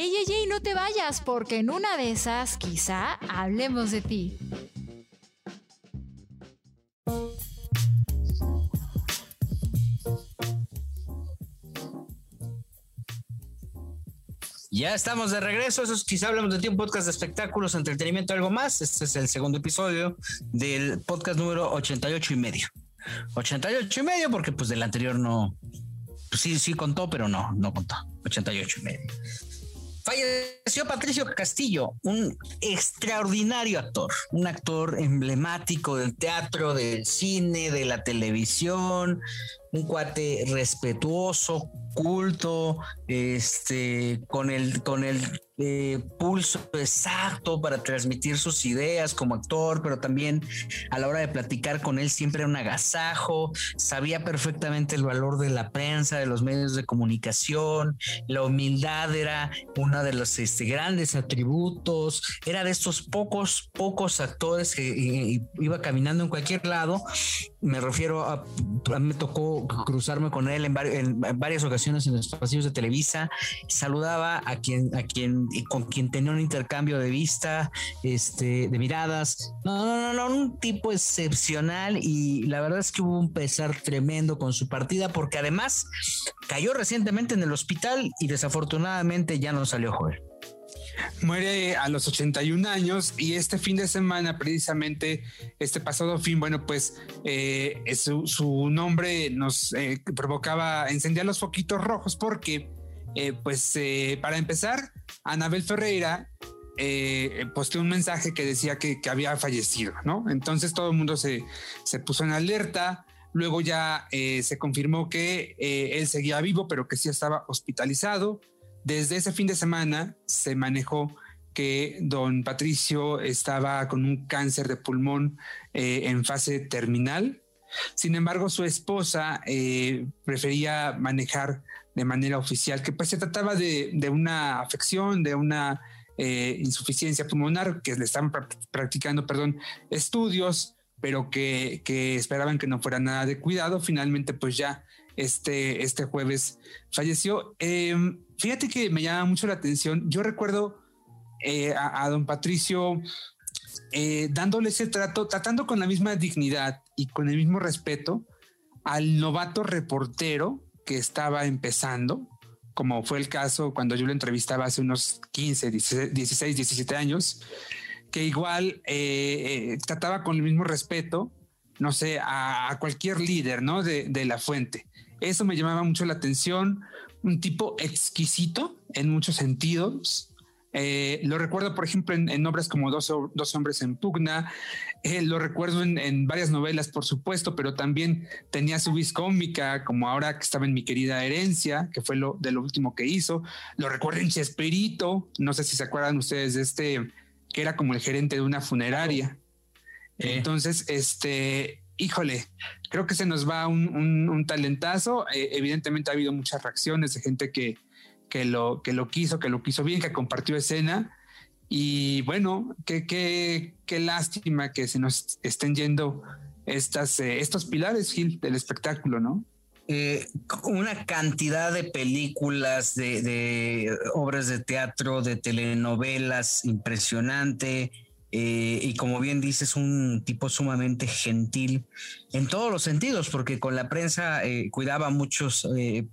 Ey, ey, ey, no te vayas, porque en una de esas quizá hablemos de ti. Ya estamos de regreso. Eso es quizá hablamos de ti, un podcast de espectáculos, entretenimiento, algo más. Este es el segundo episodio del podcast número 88 y medio. 88 y medio, porque pues del anterior no, pues sí, sí contó, pero no, no contó. 88 y medio. Falleció Patricio Castillo, un extraordinario actor, un actor emblemático del teatro, del cine, de la televisión, un cuate respetuoso, culto, este, con el, con el eh, pulso exacto para transmitir sus ideas como actor, pero también a la hora de platicar con él siempre era un agasajo, sabía perfectamente el valor de la prensa, de los medios de comunicación, la humildad era uno de los este, grandes atributos, era de estos pocos, pocos actores que iba caminando en cualquier lado, me refiero a, me tocó cruzarme con él en, en, varias ocasiones en los pasillos de Televisa, saludaba a quien, a quien, con quien tenía un intercambio de vista, este, de miradas. No, no, no, no, un tipo excepcional y la verdad es que hubo un pesar tremendo con su partida porque además cayó recientemente en el hospital y desafortunadamente ya no salió joven. Muere a los 81 años y este fin de semana, precisamente este pasado fin, bueno, pues eh, su, nombre nos eh, provocaba, encendía los foquitos rojos porque, eh, pues, para empezar, Anabel Ferreira posteó un mensaje que decía que, había fallecido, ¿no? Entonces todo el mundo se, se puso en alerta. Luego ya se confirmó que él seguía vivo, pero que sí estaba hospitalizado. Desde ese fin de semana se manejó que don Patricio estaba con un cáncer de pulmón eh, en fase terminal. Sin embargo, su esposa eh, prefería manejar de manera oficial que pues se trataba de, una afección, de una eh, insuficiencia pulmonar, que le estaban practicando, perdón, estudios, pero que, que, esperaban que no fuera nada de cuidado. Finalmente, pues ya este, este jueves falleció. Em, fíjate que me llama mucho la atención. Yo recuerdo eh, a, don Patricio eh, dándole ese trato, tratando con la misma dignidad y con el mismo respeto al novato reportero que estaba empezando, como fue el caso cuando yo lo entrevistaba hace unos 15, 16, 17 años, que igual eh, trataba con el mismo respeto, no sé, a, cualquier líder, ¿no? De, de la fuente. Eso me llamaba mucho la atención. Un tipo exquisito en muchos sentidos. Eh, lo recuerdo, por ejemplo, en, obras como Dos, hombres en pugna. Eh, lo recuerdo en, varias novelas, por supuesto, pero también tenía su vis cómica, como ahora que estaba en Mi querida herencia, que fue lo de lo último que hizo. Lo recuerdo en Chespirito. No sé si se acuerdan ustedes de este, que era como el gerente de una funeraria. Eh. Entonces, este, híjole, creo que se nos va un, talentazo. Eh, evidentemente ha habido muchas reacciones de gente que, que, lo, que lo quiso, que lo quiso bien, que compartió escena. Y bueno, qué, qué, qué lástima que se nos estén yendo estas, eh, estos pilares, Gil, del espectáculo, ¿no? Eh, una cantidad de películas, de, de, obras de teatro, de telenovelas impresionante. Eh, y como bien dices, un tipo sumamente gentil en todos los sentidos, porque con la prensa eh, cuidaba muchos eh,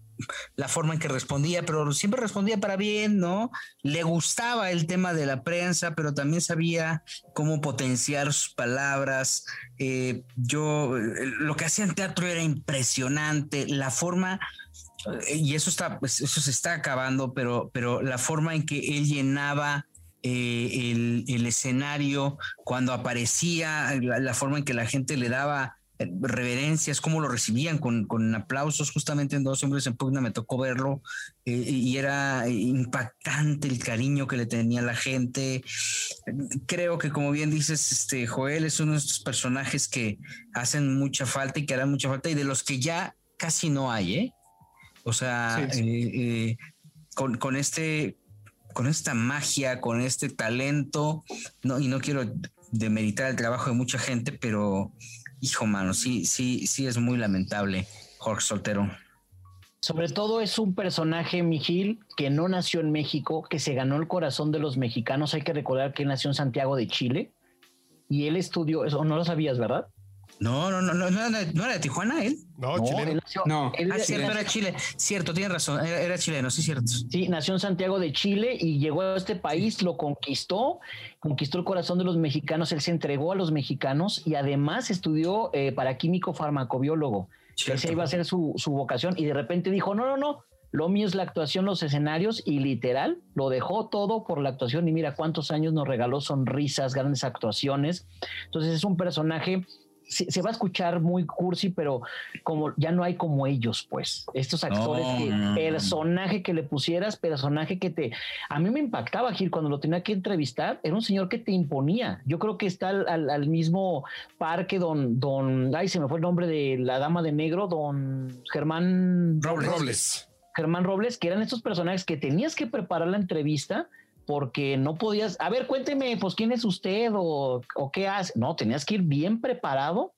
la forma en que respondía, pero siempre respondía para bien, ¿no? Le gustaba el tema de la prensa, pero también sabía cómo potenciar sus palabras. yo, lo que hacía en teatro era impresionante, la forma y eso está, pues, eso se está acabando, pero, pero la forma en que él llenaba eh, el, escenario, cuando aparecía, la, forma en que la gente le daba eh, reverencias, cómo lo recibían con, con aplausos, justamente en Dos Hombres en Pugna me tocó verlo eh, y era impactante el cariño que le tenía la gente. Creo que como bien dices, este Joel es uno de estos personajes que hacen mucha falta y que harán mucha falta y de los que ya casi no hay, ¿eh? O sea, con, con este con esta magia, con este talento, no, y no quiero demeritar el trabajo de mucha gente, pero hijo mano, sí, sí, sí es muy lamentable, Jorge Soltero. Sobre todo es un personaje, Mijil, que no nació en México, que se ganó el corazón de los mexicanos. Hay que recordar que nació en Santiago de Chile y él estudió, eso no lo sabías, ¿verdad? No, no, no, no, no, era- no era de Tijuana él. No, No, chileno. él nació- No. él Ah, cierto, era Chile. Cierto, tienes razón. Era, era chileno, sí, cierto. Sí, nació en Santiago de Chile y llegó a este país, lo conquistó, conquistó el corazón de los mexicanos, él se entregó a los mexicanos y además estudió eh, para químico farmacobiólogo. Cierto. Esa iba a ser su, su vocación y de repente dijo, no, no, no, lo mío es la actuación, los escenarios y literal lo dejó todo por la actuación y mira cuántos años nos regaló sonrisas, grandes actuaciones. Entonces es un personaje, se, se va a escuchar muy cursi, pero como ya no hay como ellos, pues, estos actores No, que personaje que le pusieras, personaje que te... A mí me impactaba, Gil, cuando lo tenía que entrevistar, era un señor que te imponía. Yo creo que está al, al- al mismo parque don, don, ay, se me fue el nombre de la dama de negro, don Germán Robles. Robles. Germán Robles, que eran estos personajes que tenías que preparar la entrevista porque no podías, a ver, cuénteme, pues quién es usted o, o qué hace. No, tenías que ir bien preparado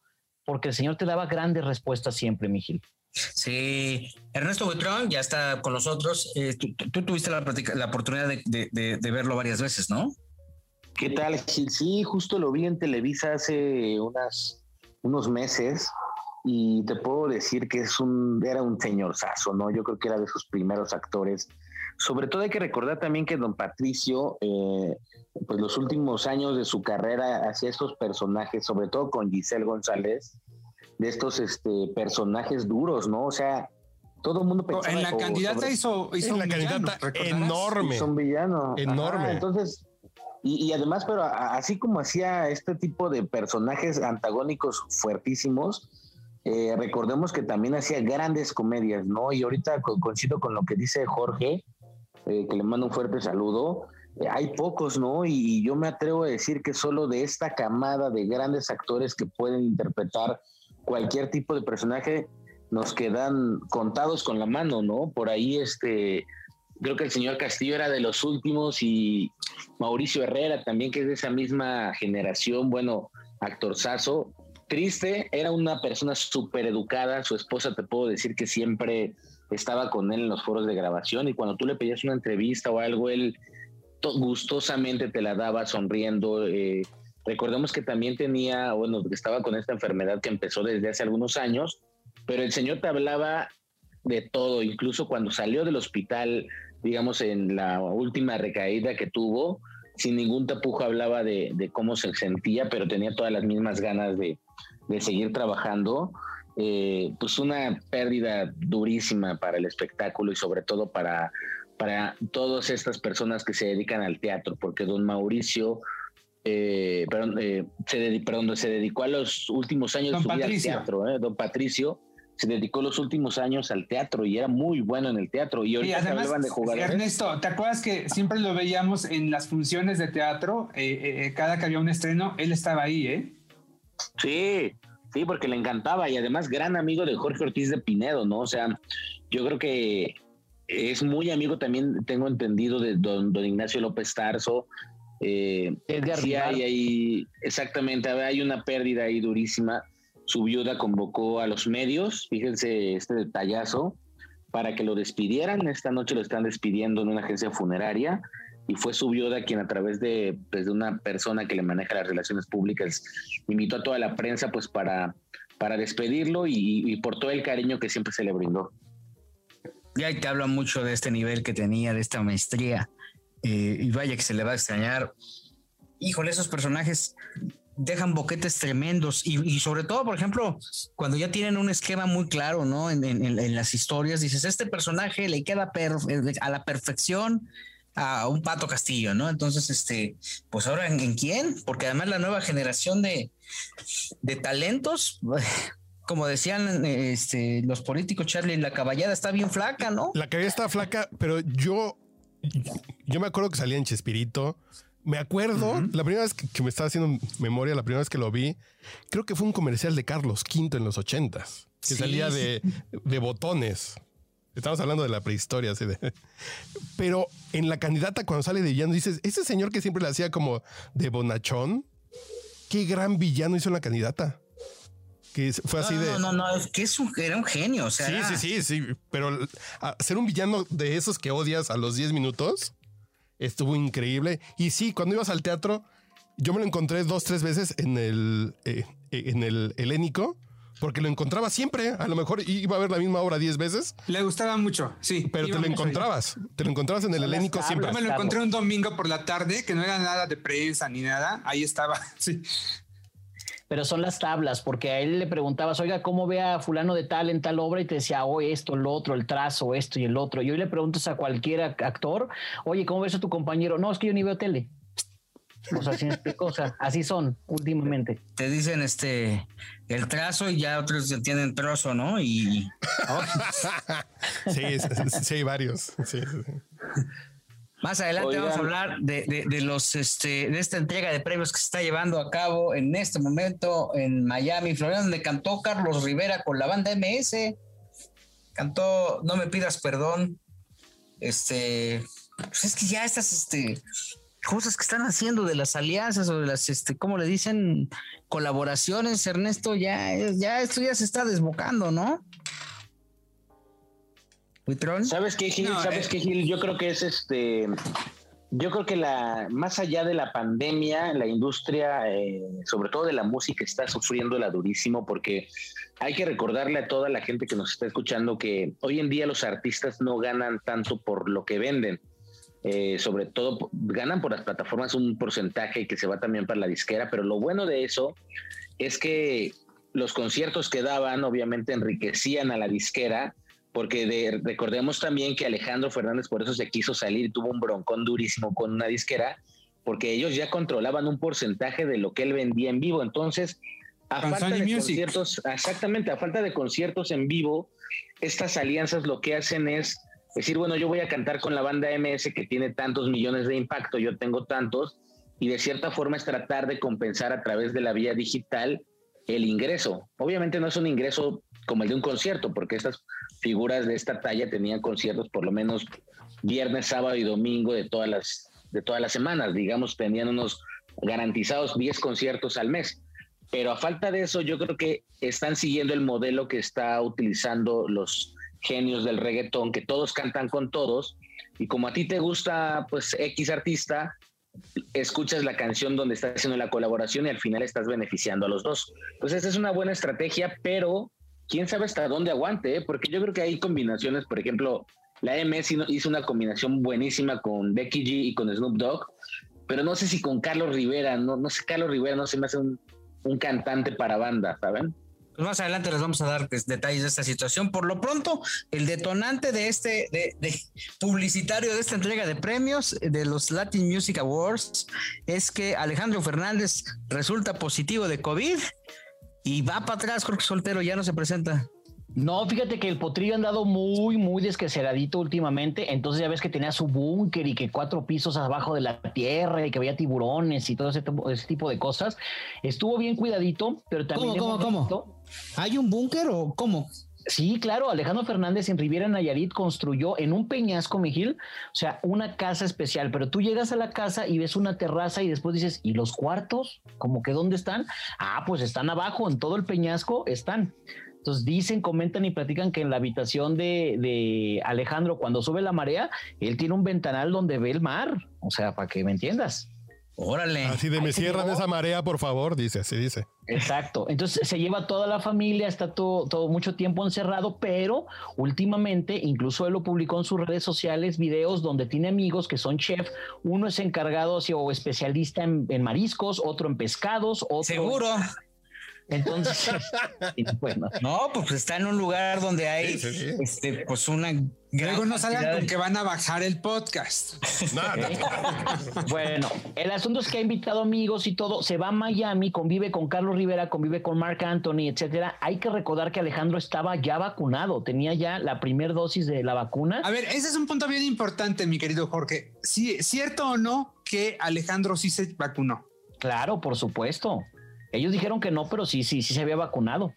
porque el señor te daba grandes respuestas siempre, Mijil. Sí, Ernesto Buitrón ya está con nosotros. Eh, tú, tú- tuviste la, la oportunidad de, de- de- de verlo varias veces, ¿no? ¿Qué tal, Gil? Sí, justo lo vi en Televisa hace unas, unos meses y te puedo decir que es un, era un señorzazo, ¿no? Yo creo que era de sus primeros actores. Sobre todo hay que recordar también que don Patricio, eh, pues los últimos años de su carrera hacía estos personajes, sobre todo con Giselle González, de estos este, personajes duros, ¿no? O sea, todo el mundo pensaba... En la o candidata sobre- hizo, hizo En un la villano, candidata enorme. son villano. Enorme. Ajá, entonces, y, y además, pero a- así como hacía este tipo de personajes antagónicos fuertísimos, eh, recordemos que también hacía grandes comedias, ¿no? Y ahorita co- coincido con lo que dice Jorge, eh, que le mando un fuerte saludo. Eh, hay pocos, ¿no? Y, yo me atrevo a decir que solo de esta camada de grandes actores que pueden interpretar cualquier tipo de personaje, nos quedan contados con la mano, ¿no? Por ahí, este, creo que el señor Castillo era de los últimos y Mauricio Herrera también, que es de esa misma generación, bueno, actorzazo. Triste, era una persona súper educada, su esposa te puedo decir que siempre estaba con él en los foros de grabación y cuando tú le pedías una entrevista o algo, él to- gustosamente te la daba sonriendo. eh, recordemos que también tenía, bueno, que estaba con esta enfermedad que empezó desde hace algunos años, pero el señor te hablaba de todo, incluso cuando salió del hospital, digamos, en la última recaída que tuvo, sin ningún tapujo hablaba de, de cómo se sentía, pero tenía todas las mismas ganas de, de seguir trabajando. Eh, pues una pérdida durísima para el espectáculo y sobre todo para, para todas estas personas que se dedican al teatro, porque don Mauricio, eh, perdón, eh, se, perdón, se dedicó a los últimos años Don su vida al Patricio. teatro, ¿eh? don Patricio se dedicó los últimos años al teatro y era muy bueno en el teatro y Y ahorita que además, hablaban de jugadores. Ernesto, ¿te acuerdas que siempre lo veíamos en las funciones de teatro? Eh, eh, cada que había un estreno, él estaba ahí, ¿eh? Sí, sí, porque le encantaba y además gran amigo de Jorge Ortiz de Pinedo, ¿no? O sea, yo creo que es muy amigo también, tengo entendido, de don, don Ignacio López Tarso. Eh, Edgar sí hay ahí, exactamente, hay una pérdida ahí durísima. Su viuda convocó a los medios, fíjense este detallazo, para que lo despidieran. Esta noche lo están despidiendo en una agencia funeraria y fue su viuda quien a través de, pues, de una persona que le maneja las relaciones públicas invitó a toda la prensa pues para, para despedirlo y, y por todo el cariño que siempre se le brindó. Ya te habla mucho de este nivel que tenía, de esta maestría. eh, y vaya que se le va a extrañar. Híjole, esos personajes dejan boquetes tremendos y, y sobre todo, por ejemplo, cuando ya tienen un esquema muy claro, ¿no? En, en- en- las historias, dices, este personaje le queda a la perfección a un Pato Castillo, ¿no? Entonces, este, pues ahora en, en quién? Porque además la nueva generación de, de talentos, como decían este, los políticos, Charlie, la caballada está bien flaca, ¿no? La cabeza está flaca, pero yo, yo me acuerdo que salía en Chespirito. Me acuerdo, la primera vez que, que me estaba haciendo memoria, la primera vez que lo vi, creo que fue un comercial de Carlos V en los ochentas, que Sí, salía de, de botones. Estamos hablando de la prehistoria, así de. Pero en la candidata, cuando sale de villano, dices, ese señor que siempre le hacía como de bonachón, qué gran villano hizo la candidata. que fue así no, de. No, no, no, es que es un, era un genio. O sea, sí, sí, sí, sí. Pero ser un villano de esos que odias a los 10 minutos estuvo increíble. Y sí, cuando ibas al teatro, yo me lo encontré dos, tres veces en el, eh, en el helénico porque lo encontraba siempre. A lo mejor iba a ver la misma obra 10 veces. Le gustaba mucho, sí. Pero te lo encontrabas. Te lo encontrabas en el helénico siempre. Yo me lo encontré un domingo por la tarde, que no era nada de prensa ni nada. Ahí estaba, sí. Pero son las tablas, porque a él le preguntabas, oiga, ¿cómo ve a fulano de tal en tal obra? Y te decía, oh, esto, lo otro, el trazo, esto y el otro. Y hoy le preguntas a cualquier actor, oye, ¿cómo ves a tu compañero? No, es que yo ni veo tele. O sea, así, o así son últimamente. Te dicen este el trazo y ya otros tienen trozo, ¿no? Y sí, sí, hay varios. Más adelante vamos a hablar de, los este de esta entrega de premios que se está llevando a cabo en este momento en Miami, Florida, donde cantó Carlos Rivera con la banda MS. Cantó No me pidas perdón. Este, pues es que ya estas este cosas que están haciendo de las alianzas o de las, este, ¿cómo le dicen? Colaboraciones, Ernesto, ya, ya esto ya se está desbocando, ¿no? ¿Sabes qué, Gil? ¿Sabes eh, qué, Gil? Yo creo que es este. Yo creo que la, más allá de la pandemia, la industria, eh, sobre todo de la música, está sufriendo la durísimo porque hay que recordarle a toda la gente que nos está escuchando que hoy en día los artistas no ganan tanto por lo que venden, eh, sobre todo ganan por las plataformas un porcentaje que se va también para la disquera, pero lo bueno de eso es que los conciertos que daban obviamente enriquecían a la disquera, porque recordemos también que Alejandro Fernández por eso se quiso salir y tuvo un broncón durísimo con una disquera, porque ellos ya controlaban un porcentaje de lo que él vendía en vivo. Entonces, a falta de conciertos, exactamente, a falta de conciertos en vivo, estas alianzas lo que hacen es decir, bueno, yo voy a cantar con la banda MS que tiene tantos millones de impacto, yo tengo tantos, y de cierta forma es tratar de compensar a través de la vía digital el ingreso. Obviamente no es un ingreso como el de un concierto, porque estas figuras de esta talla tenían conciertos por lo menos viernes, sábado y domingo de todas las, de todas las semanas, digamos, tenían unos garantizados 10 conciertos al mes. Pero a falta de eso, yo creo que están siguiendo el modelo que está utilizando los genios del reggaetón, que todos cantan con todos, y como a ti te gusta, pues, X artista, escuchas la canción donde está haciendo la colaboración y al final estás beneficiando a los dos. Entonces, es una buena estrategia, pero quién sabe hasta dónde aguante, ¿eh? porque yo creo que hay combinaciones, por ejemplo, la MS hizo una combinación buenísima con Becky G y con Snoop Dogg, pero no sé si con Carlos Rivera, no, no sé, Carlos Rivera no se me hace un, un cantante para banda, ¿saben? Pues más adelante les vamos a dar pues, detalles de esta situación. Por lo pronto, el detonante de este de, publicitario de esta entrega de premios de los Latin Music Awards es que Alejandro Fernández resulta positivo de COVID y va para atrás, Jorge Soltero, ya no se presenta. No, fíjate que el potrillo ha andado muy, muy desqueceradito últimamente. Entonces ya ves que tenía su búnker y que cuatro pisos abajo de la tierra y que había tiburones y todo ese, tipo de cosas. Estuvo bien cuidadito, pero también. ¿Cómo, cómo, cómo? ¿Hay un búnker o cómo? Sí, claro, Alejandro Fernández en Riviera Nayarit construyó en un peñasco, Miguel, o sea, una casa especial, pero tú llegas a la casa y ves una terraza y después dices, ¿y los cuartos? ¿Cómo que dónde están? Ah, pues están abajo, en todo el peñasco están. Entonces dicen, comentan y platican que en la habitación de, Alejandro, cuando sube la marea, él tiene un ventanal donde ve el mar. O sea, para que me entiendas. Órale. Así de me cierran esa marea, por favor, dice, así dice. Exacto. Entonces se lleva toda la familia, está todo, todo mucho tiempo encerrado, pero últimamente, incluso él lo publicó en sus redes sociales, videos donde tiene amigos que son chef. Uno es encargado o especialista en, en mariscos, otro en pescados, otro. Seguro. Entonces, no, pues está en un lugar donde hay Este, pues una Luego no salgan con que van a bajar el podcast. bueno, el asunto es que ha invitado amigos y todo. Se va a Miami, convive con Carlos Rivera, convive con Mark Anthony, etcétera. Hay que recordar que Alejandro estaba ya vacunado, tenía ya la primera dosis de la vacuna. A ver, ese es un punto bien importante, mi querido Jorge. ¿Sí, ¿Cierto o no que Alejandro sí se vacunó? Claro, por supuesto. Ellos dijeron que no, pero sí, sí, sí se había vacunado.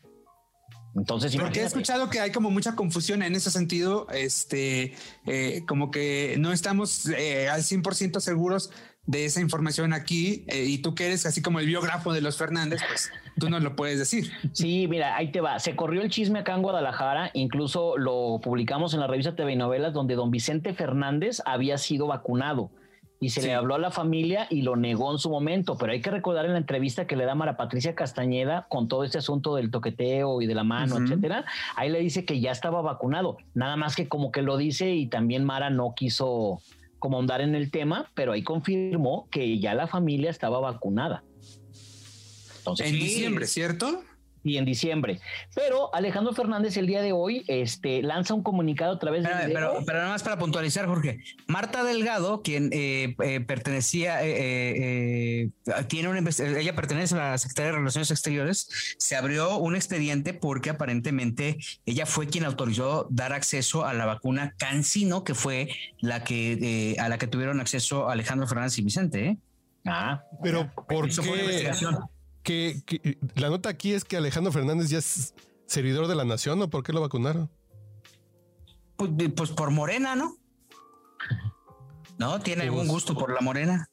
Entonces, porque he escuchado que hay como mucha confusión en ese sentido, este, eh, como que no estamos eh, al 100% seguros de esa información aquí eh, y tú que eres así como el biógrafo de los Fernández, pues tú nos lo puedes decir. Sí, mira, ahí te va. Se corrió el chisme acá en Guadalajara, incluso lo publicamos en la revista TV Novelas, donde don Vicente Fernández había sido vacunado y se le habló a la familia y lo negó en su momento, pero hay que recordar en la entrevista que le da Mara Patricia Castañeda con todo este asunto del toqueteo y de la mano, etcétera, ahí le dice que ya estaba vacunado, nada más que como que lo dice y también Mara no quiso como andar en el tema, pero ahí confirmó que ya la familia estaba vacunada. Entonces, en diciembre, ¿cierto? Y en diciembre. Pero Alejandro Fernández el día de hoy este, lanza un comunicado a través de... Pero, pero, nada más para puntualizar, Jorge. Marta Delgado, quien eh, eh, pertenecía, eh, tiene una ella pertenece a la Secretaría de Relaciones Exteriores, se abrió un expediente porque aparentemente ella fue quien autorizó dar acceso a la vacuna Cancino, que fue la que a la que tuvieron acceso Alejandro Fernández y Vicente. Ah, pero ¿por qué? Que, la nota aquí es que Alejandro Fernández ya es servidor de la nación, ¿o por qué lo vacunaron? Pues, pues por Morena, ¿no? No, tiene algún gusto por la Morena.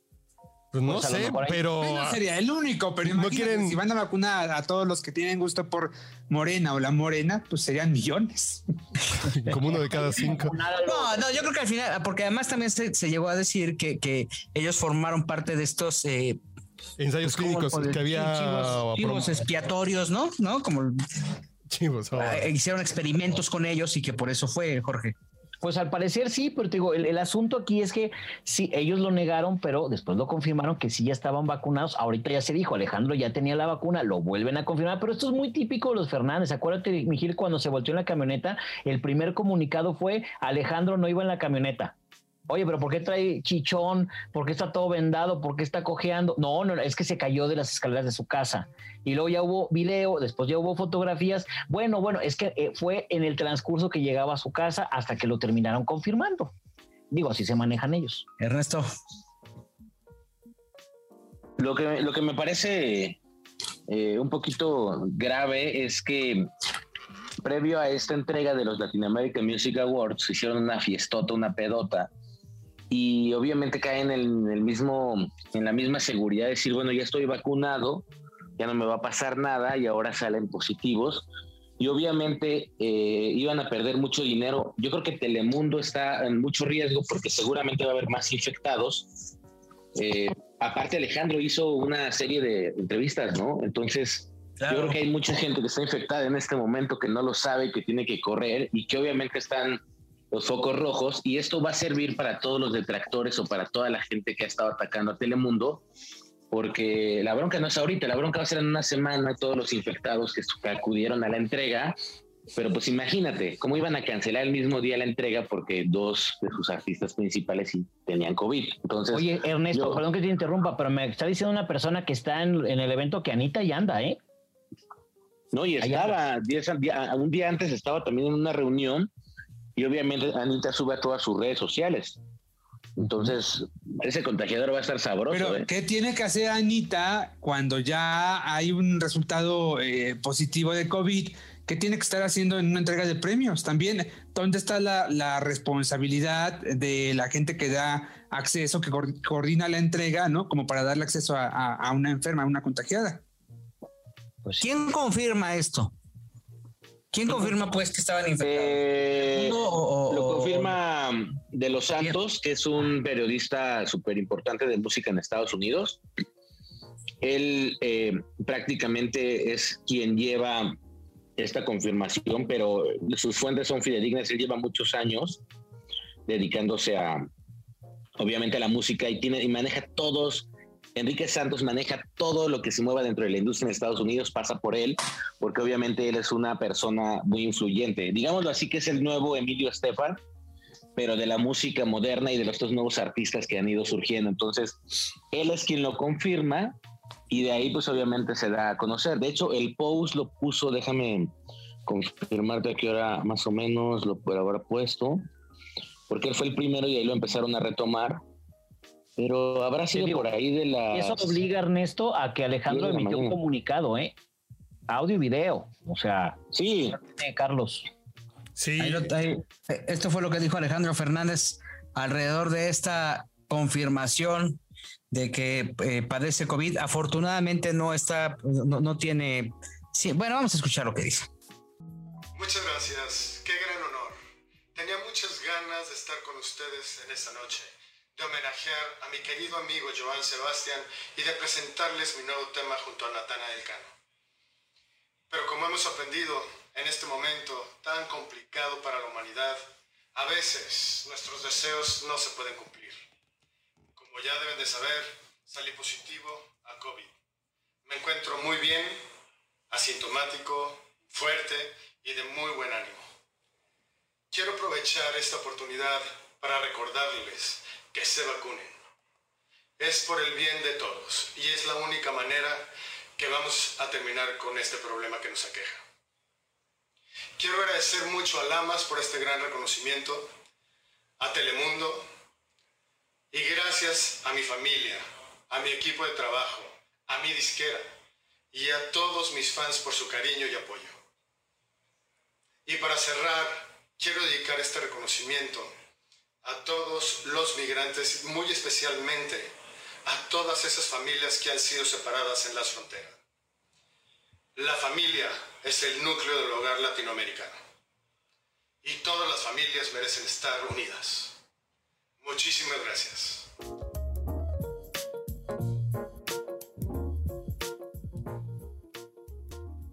Pues no pues sé, pero. sería el único, pero no quieren... si van a vacunar a todos los que tienen gusto por Morena o la Morena, pues serían millones. Como uno de cada cinco. No, no, yo creo que al final, porque además también se, llegó a decir que, que ellos formaron parte de estos eh, Ensayos pues clínicos que había. Chivos, expiatorios, ¿no? ¿No? Como. Chivos. Oh. Ah, hicieron experimentos con ellos y que por eso fue, Jorge. Pues al parecer sí, pero te digo, el, asunto aquí es que sí, ellos lo negaron, pero después lo confirmaron que sí ya estaban vacunados. Ahorita ya se dijo, Alejandro ya tenía la vacuna, lo vuelven a confirmar, pero esto es muy típico de los Fernández. Acuérdate, Miguel, cuando se volteó en la camioneta, el primer comunicado fue Alejandro no iba en la camioneta. Oye, pero ¿por qué trae chichón? ¿Por qué está todo vendado? ¿Por qué está cojeando? No, no, es que se cayó de las escaleras de su casa. Y luego ya hubo video, después ya hubo fotografías. Bueno, bueno, es que eh, fue en el transcurso que llegaba a su casa hasta que lo terminaron confirmando. Digo, así se manejan ellos. Ernesto. Lo que, lo que me parece eh, un poquito grave es que previo a esta entrega de los Latin American Music Awards hicieron una fiestota, una pedota y obviamente caen en el mismo, en la misma seguridad de decir, bueno, ya estoy vacunado, ya no me va a pasar nada y ahora salen positivos. Y obviamente eh, iban a perder mucho dinero. Yo creo que Telemundo está en mucho riesgo porque seguramente va a haber más infectados. Eh, aparte Alejandro hizo una serie de entrevistas, ¿no? Entonces, yo creo que hay mucha gente que está infectada en este momento que no lo sabe, que tiene que correr y que obviamente están los focos rojos y esto va a servir para todos los detractores o para toda la gente que ha estado atacando a Telemundo, porque la bronca no es ahorita, la bronca va a ser en una semana todos los infectados que acudieron a la entrega, pero pues imagínate cómo iban a cancelar el mismo día la entrega porque dos de sus artistas principales tenían COVID. Entonces, Oye, Ernesto, perdón que te interrumpa, pero me está diciendo una persona que está en, el evento que Anita ya anda, ¿eh? No, y estaba, un día antes estaba también en una reunión y obviamente Anita sube a todas sus redes sociales. Entonces, ese contagiador va a estar sabroso. Pero, ¿eh? ¿qué tiene que hacer Anita cuando ya hay un resultado eh, positivo de COVID? ¿Qué tiene que estar haciendo en una entrega de premios? También, ¿dónde está la, responsabilidad de la gente que da acceso, que coordina la entrega, ¿no? Como para darle acceso a, una enferma, a una contagiada. Pues, ¿Quién confirma esto? ¿Quién confirma pues que estaban infectados? Eh, lo confirma De Los Santos, que es un periodista súper importante de música en Estados Unidos. Él eh, prácticamente es quien lleva esta confirmación, pero sus fuentes son fidedignas. Él lleva muchos años dedicándose a, obviamente, a la música y tiene y maneja todos Enrique Santos maneja todo lo que se mueva dentro de la industria en Estados Unidos, pasa por él, porque obviamente él es una persona muy influyente. Digámoslo así que es el nuevo Emilio Estefan, pero de la música moderna y de estos nuevos artistas que han ido surgiendo. Entonces, él es quien lo confirma y de ahí pues obviamente se da a conocer. De hecho, el post lo puso, déjame confirmarte a qué hora más o menos lo haber puesto, porque él fue el primero y ahí lo empezaron a retomar pero habrá sido por ahí de la. Eso obliga, Ernesto, a que Alejandro emitió un comunicado, ¿eh? Audio y video. O sea. Sí. Carlos. Sí. esto fue lo que dijo Alejandro Fernández alrededor de esta confirmación de que eh, padece COVID. Afortunadamente no está, no, no tiene. Sí, bueno, vamos a escuchar lo que dice. Muchas gracias. Qué gran honor. Tenía muchas ganas de estar con ustedes en esta noche, de homenajear a mi querido amigo Joan Sebastián y de presentarles mi nuevo tema junto a Natana del Cano. Pero como hemos aprendido en este momento tan complicado para la humanidad, a veces nuestros deseos no se pueden cumplir. Como ya deben de saber, salí positivo a COVID. Me encuentro muy bien, asintomático, fuerte y de muy buen ánimo. Quiero aprovechar esta oportunidad para recordarles que se vacunen. Es por el bien de todos y es la única manera que vamos a terminar con este problema que nos aqueja. Quiero agradecer mucho a Lamas por este gran reconocimiento, a Telemundo y gracias a mi familia, a mi equipo de trabajo, a mi disquera y a todos mis fans por su cariño y apoyo. Y para cerrar, quiero dedicar este reconocimiento a todos los migrantes, muy especialmente a todas esas familias que han sido separadas en las fronteras. La familia es el núcleo del hogar latinoamericano. Y todas las familias merecen estar unidas. Muchísimas gracias.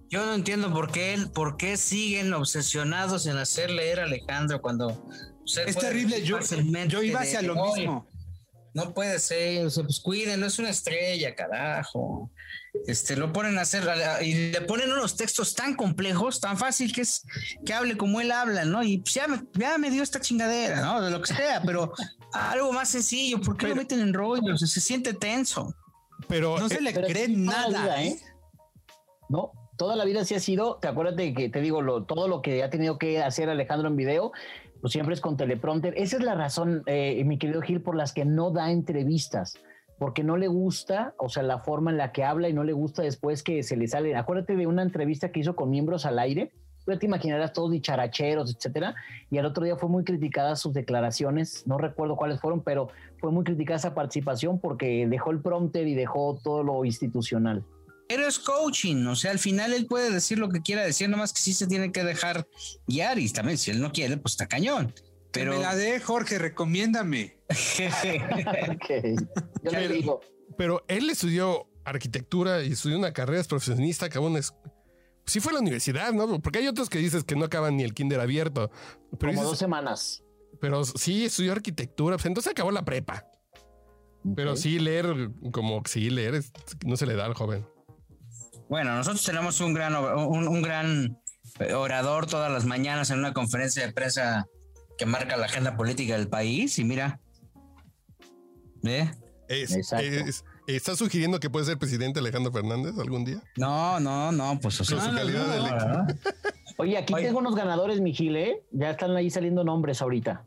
Yo no entiendo por qué, por qué siguen obsesionados en hacer leer a Alejandro cuando es terrible. Yo, yo iba hacia lo mismo. No puede ser, o sea, pues cuiden, no es una estrella, carajo. Este, lo ponen a hacer y le ponen unos textos tan complejos, tan fácil que es que hable como él habla, ¿no? Y pues ya me, ya me dio esta chingadera, ¿no? De lo que sea, pero algo más sencillo, ¿por qué lo meten en rollo? se siente tenso. Pero no se le cree nada, ¿eh? No, toda la vida sí ha sido, te acuerdas de que te digo, lo, todo lo que ha tenido que hacer Alejandro en video, siempre es con teleprompter. Esa es la razón, eh, mi querido Gil, por las que no da entrevistas, porque no le gusta, o sea, la forma en la que habla y no le gusta después que se le sale. Acuérdate de una entrevista que hizo con miembros al aire, ya te imaginarás todos dicharacheros, etcétera. Y al otro día fue muy criticada sus declaraciones, no recuerdo cuáles fueron, pero fue muy criticada esa participación porque dejó el prompter y dejó todo lo institucional. Pero es coaching, o sea, al final él puede decir lo que quiera decir, nomás que sí se tiene que dejar guiar y también si él no quiere, pues está cañón. Pero me la de Jorge, recomiéndame. Yo le digo. Pero él estudió arquitectura y estudió una carrera es profesionista, acabó una sí fue a la universidad, ¿no? Porque hay otros que dices que no acaban ni el kinder abierto. Pero Como dos semanas. Pero sí estudió arquitectura, pues entonces acabó la prepa. Pero sí leer, como sí leer, no se le da al joven. Bueno, nosotros tenemos un gran, un, gran orador todas las mañanas en una conferencia de prensa que marca la agenda política del país y mira, ¿ve? ¿Estás sugiriendo que puede ser presidente Alejandro Fernández algún día? No, no, no, pues o sea, Oye, aquí tengo unos ganadores, Mijil, ¿eh? Ya están ahí saliendo nombres ahorita.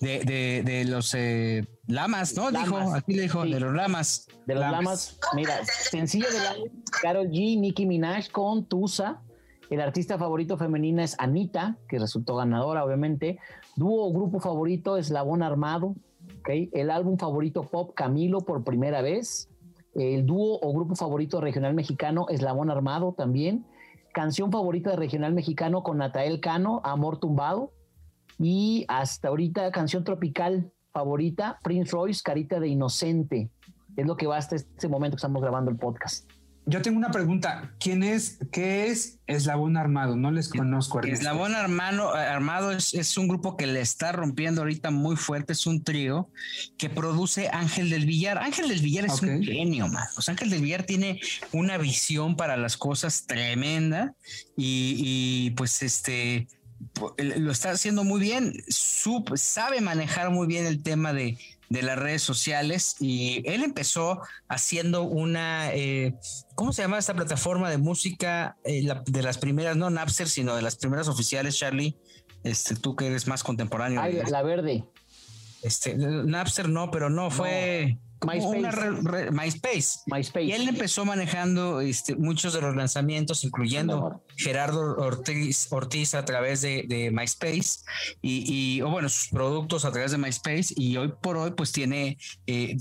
De, de, de los eh, lamas, ¿no? Dijo, aquí le dijo, de los lamas. De los lamas. Mira, sencillo de la Carol G, Nicki Minaj con Tusa. El artista favorito femenina es Anita, que resultó ganadora, obviamente. Dúo o grupo favorito Eslabón Armado. ¿okay? El álbum favorito pop Camilo por primera vez. El dúo o grupo favorito regional mexicano Eslabón Armado también. Canción favorita de regional mexicano con Natael Cano, Amor Tumbado. Y hasta ahorita, canción tropical favorita, Prince Royce, Carita de Inocente. Es lo que va hasta este momento que estamos grabando el podcast. Yo tengo una pregunta. ¿Quién es, qué es Eslabón Armado? No les conozco. Eslabón Armado, Armado es, un grupo que le está rompiendo ahorita muy fuerte. Es un trío que produce Ángel del Villar. Ángel del Villar es un genio, man. Ángel del Villar tiene una visión para las cosas tremenda y, y pues este lo está haciendo muy bien, sabe manejar muy bien el tema de, las redes sociales y él empezó haciendo una, eh, ¿cómo se llama esta plataforma de música? Eh, de las primeras, no Napster, sino de las primeras oficiales, Charlie. Este, tú que eres más contemporáneo. la verde. Este, Napster no, pero no, fue... MySpace. una re- re- MySpace. MySpace. Y él empezó manejando este, muchos de los lanzamientos, incluyendo Gerardo Ortiz, Ortiz a través de, de MySpace y, y, o bueno, sus productos a través de MySpace. Y hoy por hoy, pues tiene, eh,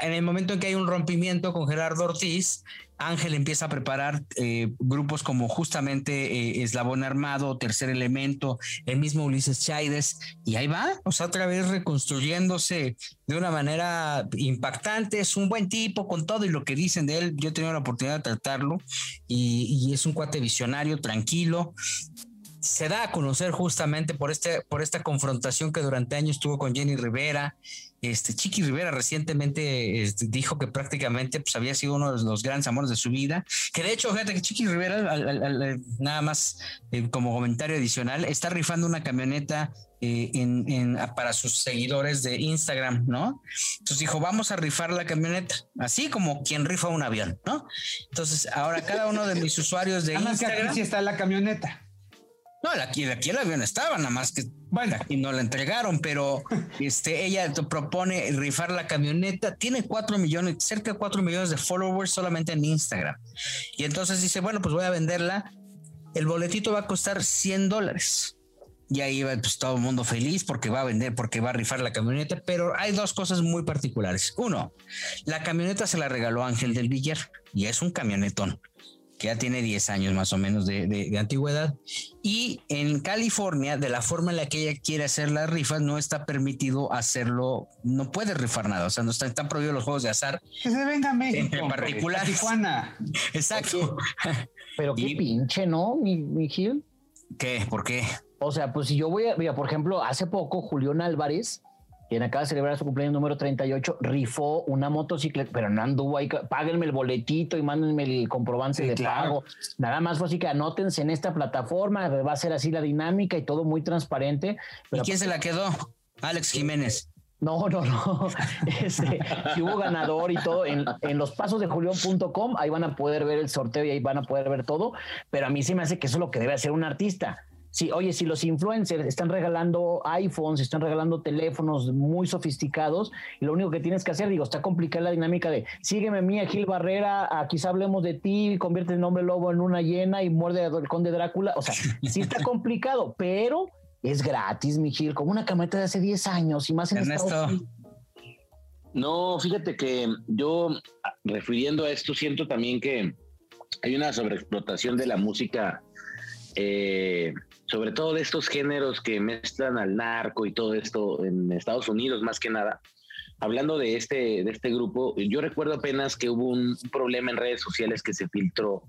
en el momento en que hay un rompimiento con Gerardo Ortiz, Ángel empieza a preparar eh, grupos como justamente eh, Eslabón Armado, Tercer Elemento, el mismo Ulises Chaides, y ahí va, o sea, otra vez reconstruyéndose de una manera impactante. Es un buen tipo con todo y lo que dicen de él. Yo he tenido la oportunidad de tratarlo y, y es un cuate visionario, tranquilo. Se da a conocer justamente por, este, por esta confrontación que durante años tuvo con Jenny Rivera. Este Chiqui Rivera recientemente este, dijo que prácticamente pues, había sido uno de los grandes amores de su vida. Que de hecho, fíjate que Chiqui Rivera, al- al- al- nada más eh, como comentario adicional, está rifando una camioneta eh, en, en- para sus seguidores de Instagram, ¿no? Entonces dijo, vamos a rifar la camioneta, así como quien rifa un avión, ¿no? Entonces, ahora cada uno de mis usuarios de Nada más que aquí Instagram. sí está la camioneta. No, aquí, aquí el avión estaba, nada más que bueno, y no la entregaron, pero este, ella propone rifar la camioneta. Tiene cuatro millones, cerca de cuatro millones de followers solamente en Instagram. Y entonces dice, bueno, pues voy a venderla. El boletito va a costar 100 dólares. Y ahí va pues, todo el mundo feliz porque va a vender, porque va a rifar la camioneta. Pero hay dos cosas muy particulares. Uno, la camioneta se la regaló Ángel del Villar y es un camionetón que ya tiene 10 años más o menos de, de- de antigüedad. Y en California, de la forma en la que ella quiere hacer las rifas, no está permitido hacerlo, no puede rifar nada, o sea, no está- están prohibidos los juegos de azar. Que se venga a México. Entre particulares. a Tijuana. Exacto. Pero qué Y- pinche, ¿no, mi, mi Gil? ¿Qué? ¿Por qué? O sea, pues si yo voy a, mira, por ejemplo, hace poco Julián Álvarez, quien acaba de celebrar su cumpleaños número 38, rifó una motocicleta, pero no anduvo ahí, páguenme el boletito y mándenme el comprobante Sí, de claro. pago. Nada más fue así que anótense en esta plataforma, va a ser así la dinámica y todo muy transparente. ¿Y quién se la quedó? Alex Jiménez. no, no, no. Este, si hubo ganador y todo, en, en los pasos de julián.com, ahí van a poder ver el sorteo y ahí van a poder ver todo. Pero a mí se me hace que eso es lo que debe hacer un artista. Sí, oye, si los influencers están regalando iPhones, están regalando teléfonos muy sofisticados, y lo único que tienes que hacer, digo, está complicada la dinámica de sígueme mía, Gil Barrera, a quizá hablemos de ti, convierte el nombre lobo en una hiena y muerde al conde Drácula. O sea, sí está complicado, pero es gratis, mi Gil, como una camioneta de hace 10 años y más en Ernesto. Estados Unidos. No, fíjate que yo, ah, refiriendo a esto, siento también que hay una sobreexplotación de la música, eh, sobre todo de estos géneros que mezclan al narco y todo esto en Estados Unidos, más que nada. Hablando de este, de este grupo, yo recuerdo apenas que hubo un problema en redes sociales que se filtró,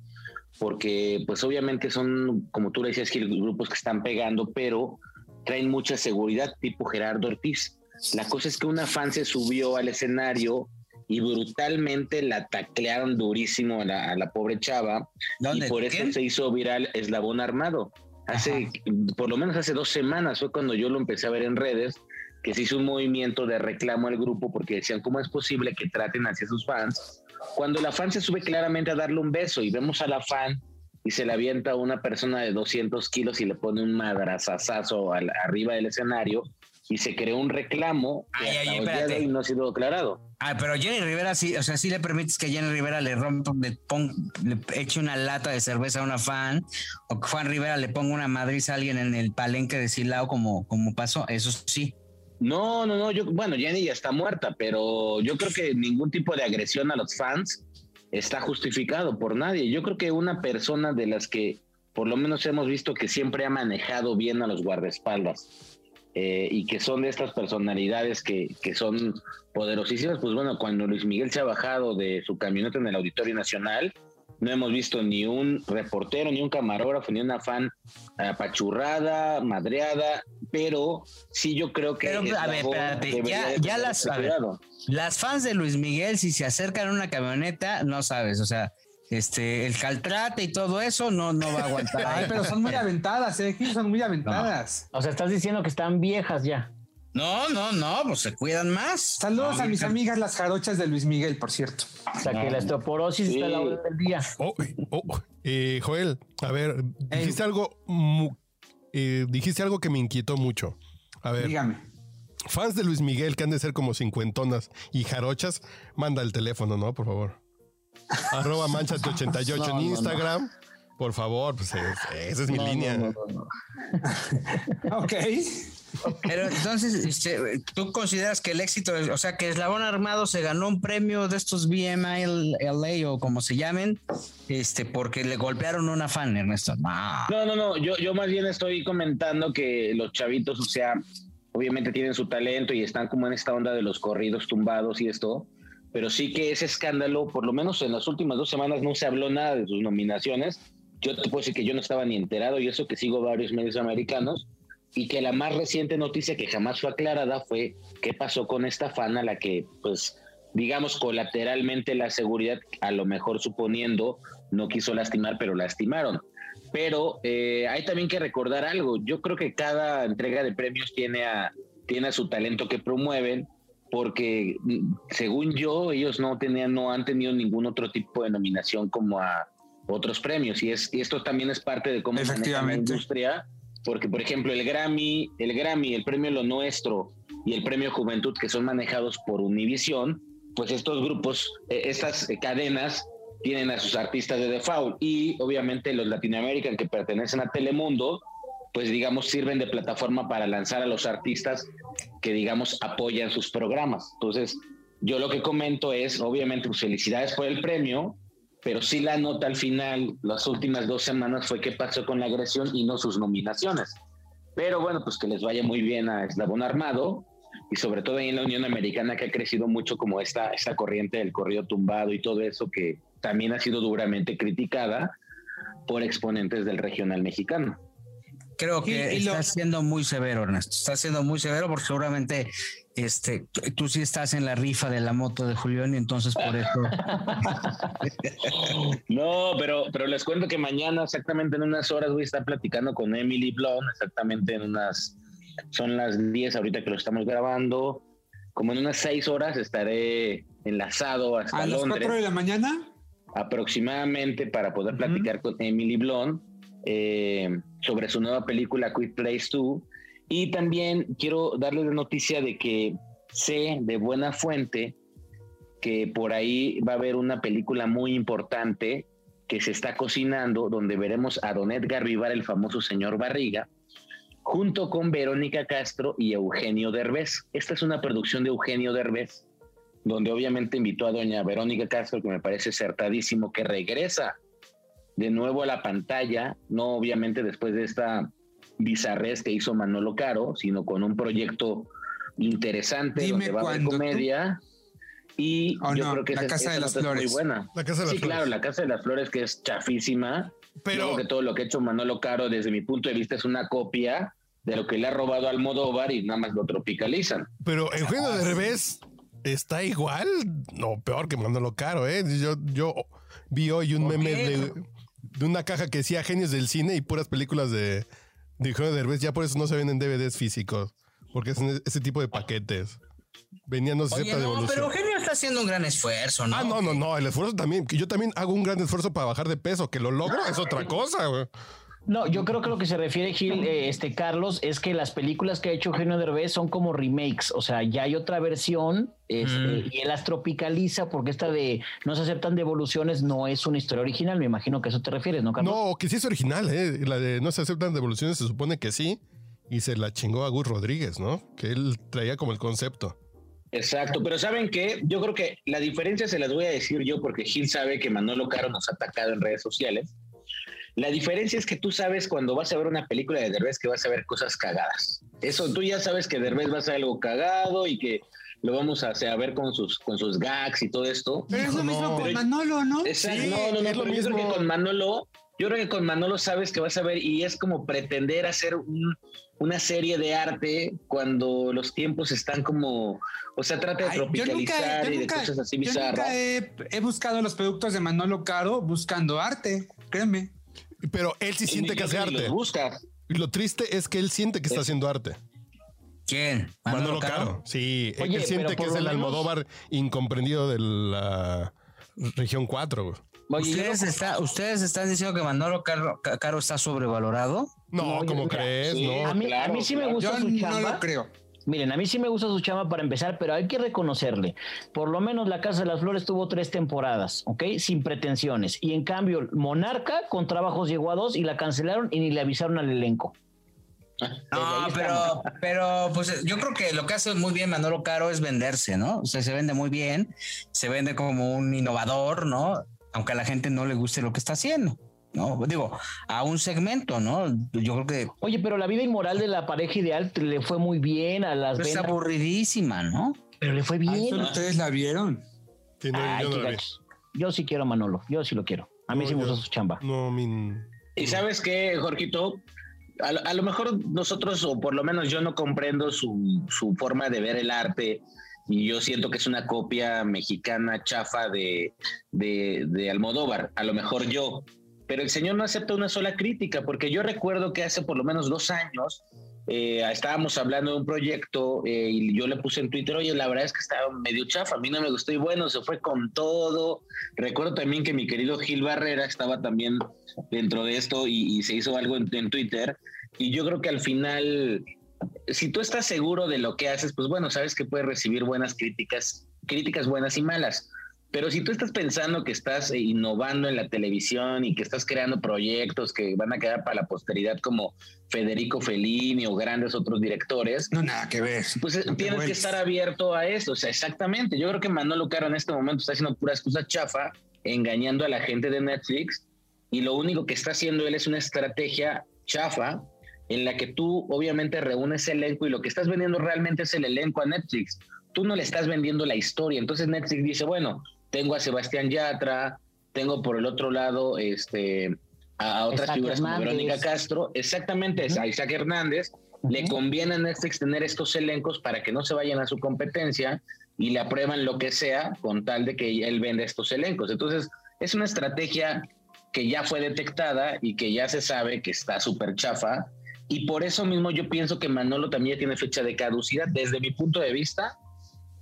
porque pues obviamente son, como tú le decías, grupos que están pegando, pero traen mucha seguridad, tipo Gerardo Ortiz. La cosa es que una fan se subió al escenario y brutalmente la taclearon durísimo a la, a la pobre chava ¿Dónde? y por eso se hizo viral Eslabón Armado. Hace, por lo menos hace dos semanas fue cuando yo lo empecé a ver en redes, que se hizo un movimiento de reclamo al grupo porque decían, ¿cómo es posible que traten hacia sus fans? Cuando la fan se sube claramente a darle un beso y vemos a la fan y se le avienta a una persona de 200 kilos y le pone un madrazazazo al- arriba del escenario y se creó un reclamo que Ay, ay, hasta de espérate. hoy no ha sido declarado. Ah, pero Jenny Rivera sí, o sea, sí le permites que Jenny Rivera le rompa, le, pon- le eche una lata de cerveza a una fan, o que Juan Rivera le ponga una madriz a alguien en el palenque de Silao como, como pasó, eso sí. No, no, no, yo, bueno, Jenny ya está muerta, pero yo creo que ningún tipo de agresión a los fans está justificado por nadie. Yo creo que una persona de las que por lo menos hemos visto que siempre ha manejado bien a los guardaespaldas eh, y que son de estas personalidades que, que son poderosísimas, pues bueno, cuando Luis Miguel se ha bajado de su camioneta en el Auditorio Nacional, no hemos visto ni un reportero, ni un camarógrafo, ni una fan apachurrada, madreada, pero sí yo creo que... Pero, a ver, espérate, ya- de ya tener las- a ver. cuidado. Las fans de Luis Miguel, si se acercan a una camioneta, no sabes, o sea, este, el caltrate y todo eso no, no va a aguantar. Ay, pero son muy aventadas, eh, son muy aventadas. O sea, estás diciendo que están viejas ya. No, no, no, pues se cuidan más. Saludos No, a mis amigas las jarochas de Luis Miguel, por cierto. O sea, que la osteoporosis está a la orden del día. Oh, oh, eh, Joel, a ver, dijiste algo, eh, dijiste algo que me inquietó mucho. A ver, Dígame. Fans de Luis Miguel, que han de ser como cincuentonas y jarochas, manda el teléfono, ¿no? Por favor. Arroba manchate88 No, en no, no. Instagram. Por favor, pues es- esa es mi línea. no, no, no. Ok. Pero entonces, este, ¿tú consideras que el éxito, o sea, que Eslabón Armado se ganó un premio de estos BMI LA o como se llamen, este, porque le golpearon una fan, Ernesto? No. No, no, no, yo, yo más bien estoy comentando que los chavitos, o sea, obviamente tienen su talento y están como en esta onda de los corridos tumbados y esto, pero sí que ese escándalo, por lo menos en las últimas dos semanas no se habló nada de sus nominaciones. Yo te puedo decir que yo no estaba ni enterado y eso que sigo varios medios americanos y que la más reciente noticia que jamás fue aclarada fue qué pasó con esta fan a la que, pues, digamos, colateralmente la seguridad, a lo mejor suponiendo, no quiso lastimar, pero lastimaron. Pero eh, hay también que recordar algo. Yo creo que cada entrega de premios tiene a, tiene a su talento que promueven, porque mm, según yo, ellos no tenían, no han tenido ningún otro tipo de nominación como a otros premios. Y, es, y esto también es parte de cómo maneja la Efectivamente. industria. Porque, por ejemplo, el Grammy, el Grammy, el premio Lo Nuestro y el premio Juventud, que son manejados por Univision, pues estos grupos, eh, estas eh, cadenas tienen a sus artistas de default y obviamente los Latinoamerican que pertenecen a Telemundo, pues digamos sirven de plataforma para lanzar a los artistas que digamos apoyan sus programas. Entonces, yo lo que comento es, obviamente, pues, felicidades por el premio, pero sí la nota al final, las últimas dos semanas fue qué pasó con la agresión y no sus nominaciones. Pero bueno, pues que les vaya muy bien a Eslabón Armado y sobre todo ahí en la Unión Americana que ha crecido mucho como esta, esta corriente del corrido tumbado y todo eso que también ha sido duramente criticada por exponentes del regional mexicano. Creo que Y- y lo- está siendo muy severo, Ernesto. Está siendo muy severo porque seguramente este, tú- tú sí estás en la rifa de la moto de Julián y entonces por eso. No, pero, pero les cuento que mañana, exactamente en unas horas, voy a estar platicando con Emily Blon, exactamente en unas, son las 10 ahorita que lo estamos grabando, como en unas 6 horas estaré enlazado hasta A las Londres 4 de la mañana. aproximadamente para poder platicar con Emily Blon eh, sobre su nueva película Quick Place 2 y también quiero darles la noticia de que sé de buena fuente que por ahí va a haber una película muy importante que se está cocinando donde veremos a Don Edgar Vivar, el famoso señor Barriga, junto con Verónica Castro y Eugenio Derbez. Esta es una producción de Eugenio Derbez donde obviamente invitó a doña Verónica Castro, que me parece acertadísimo, que regresa de nuevo a la pantalla, no obviamente después de esta bizarrez que hizo Manolo Caro, sino con un proyecto interesante Dime donde va a haber tú- comedia. Y Oh, yo no, creo que La esa- Casa de las nota es Flores. muy buena. La Casa de las Sí, Flores. claro, la Casa de las Flores que es chafísima. Pero- Creo que todo lo que ha hecho Manolo Caro desde mi punto de vista es una copia de lo que le ha robado al Almodóvar y nada más lo tropicalizan. Pero Eugenio de revés está igual, no peor que Manolo Caro, ¿eh? Yo, yo vi hoy un ¿Por meme qué? de, de una caja que decía genios del cine y puras películas de, de Eugenio Derbez. Ya por eso no se venden DVDs físicos, porque es ese tipo de paquetes. Venían no sé Oye, cierta no, devolución. pero Eugenio está haciendo un gran esfuerzo, ¿no? Ah, no, no, no, el esfuerzo también. que Yo también hago un gran esfuerzo para bajar de peso. Que lo logro es otra cosa, güey. No, yo creo que lo que se refiere Gil, eh, este Carlos, es que las películas que ha hecho Eugenio Derbez son como remakes, o sea, ya hay otra versión este, Mm. y él las tropicaliza porque esta de no se aceptan devoluciones no es una historia original, me imagino que a eso te refieres, ¿no, Carlos? No, que sí es original, ¿eh? La de no se aceptan devoluciones se supone que sí. Y se la chingó a Gus Rodríguez, ¿no? Que él traía como el concepto. Exacto, pero ¿saben qué? Yo creo que la diferencia se las voy a decir yo porque Gil sabe que Manolo Caro nos ha atacado en redes sociales. La diferencia es que tú sabes cuando vas a ver una película de Derbez que vas a ver cosas cagadas. Eso tú ya sabes que Derbez va a hacer algo cagado y que lo vamos a hacer a ver con sus con sus gags y todo esto. Pero es lo no. mismo con Pero- Manolo, ¿no? Exacto. Sí, no, no, no, es lo pero yo creo mismo. que con Manolo, yo creo que con Manolo sabes que vas a ver y es como pretender hacer un- una serie de arte cuando los tiempos están como, o sea, trata de Ay, yo tropicalizar nunca, yo y de nunca- cosas así yo bizarras. nunca he, he buscado los productos de Manolo Caro buscando arte, créeme. Pero él sí siente que hace arte. Y lo triste es que él siente que está Es- haciendo arte. ¿Quién? Manolo Caro. Sí, Oye, él siente que es el menos- Almodóvar incomprendido de la región 4. güey. Oye, yo ¿Ustedes, no- está, ¿Ustedes están diciendo que Manolo Caro, Caro está sobrevalorado? No, No, yo- ¿cómo mira, crees? sí. no. a, mí, a mí sí me claro. gusta Yo su no chamba. lo creo. Miren, a mí sí me gusta su chama para empezar, pero hay que reconocerle. Por lo menos la Casa de las Flores tuvo tres temporadas, ¿ok? Sin pretensiones. Y en cambio, Monarca con trabajos llegó a dos y la cancelaron y ni le avisaron al elenco. No, pero, pero pues yo creo que lo que hace muy bien Manolo Caro es venderse, ¿no? O sea, se vende muy bien, se vende como un innovador, ¿no? Aunque a la gente no le guste lo que está haciendo. No, digo, a un segmento, ¿no? Yo creo que. Oye, pero la vida inmoral de la pareja ideal le fue muy bien a las. Es aburridísima, ¿no? Pero le fue bien. ¿Ustedes la vieron? Sí, no, Ay, yo, no qué la vi. gachos. Yo sí quiero a Manolo, yo sí lo quiero. A mí No, sí me gusta su chamba. No, mi. Y sabes qué, Jorgito, a, lo- a lo mejor nosotros, o por lo menos yo no comprendo su, su forma de ver el arte. Y yo siento que es una copia mexicana chafa de, de, de Almodóvar, a lo mejor yo. Pero el señor no acepta una sola crítica, porque yo recuerdo que hace por lo menos dos años eh, estábamos hablando de un proyecto eh, y yo le puse en Twitter, oye, la verdad es que estaba medio chafa, a mí no me gustó y bueno, se fue con todo. Recuerdo también que mi querido Gil Barrera estaba también dentro de esto y, se hizo algo en, en Twitter. Y yo creo que al final, si tú estás seguro de lo que haces, pues bueno, sabes que puedes recibir buenas críticas, críticas buenas y malas. Pero si tú estás pensando que estás eh, innovando en la televisión y que estás creando proyectos que van a quedar para la posteridad como Federico Fellini o grandes otros directores, No, nada que ver. pues No tienes que estar abierto a eso. O sea, exactamente. Yo creo que Manolo Caro en este momento está haciendo pura excusa chafa, engañando a la gente de Netflix. Y lo único que está haciendo él es una estrategia chafa en la que tú obviamente reúnes elenco y lo que estás vendiendo realmente es el elenco a Netflix. Tú no le estás vendiendo la historia. Entonces Netflix dice, bueno, tengo a Sebastián Yatra, tengo por el otro lado este, a, a otras Isaac figuras como Hernández. Verónica Castro. Exactamente, es a Isaac Hernández. Le Ujú. conviene a Netflix tener estos elencos para que no se vayan a su competencia y le aprueban lo que sea con tal de que él venda estos elencos. Entonces, es una estrategia que ya fue detectada y que ya se sabe que está súper chafa. Y por eso mismo yo pienso que Manolo también tiene fecha de caducidad. Desde mi punto de vista,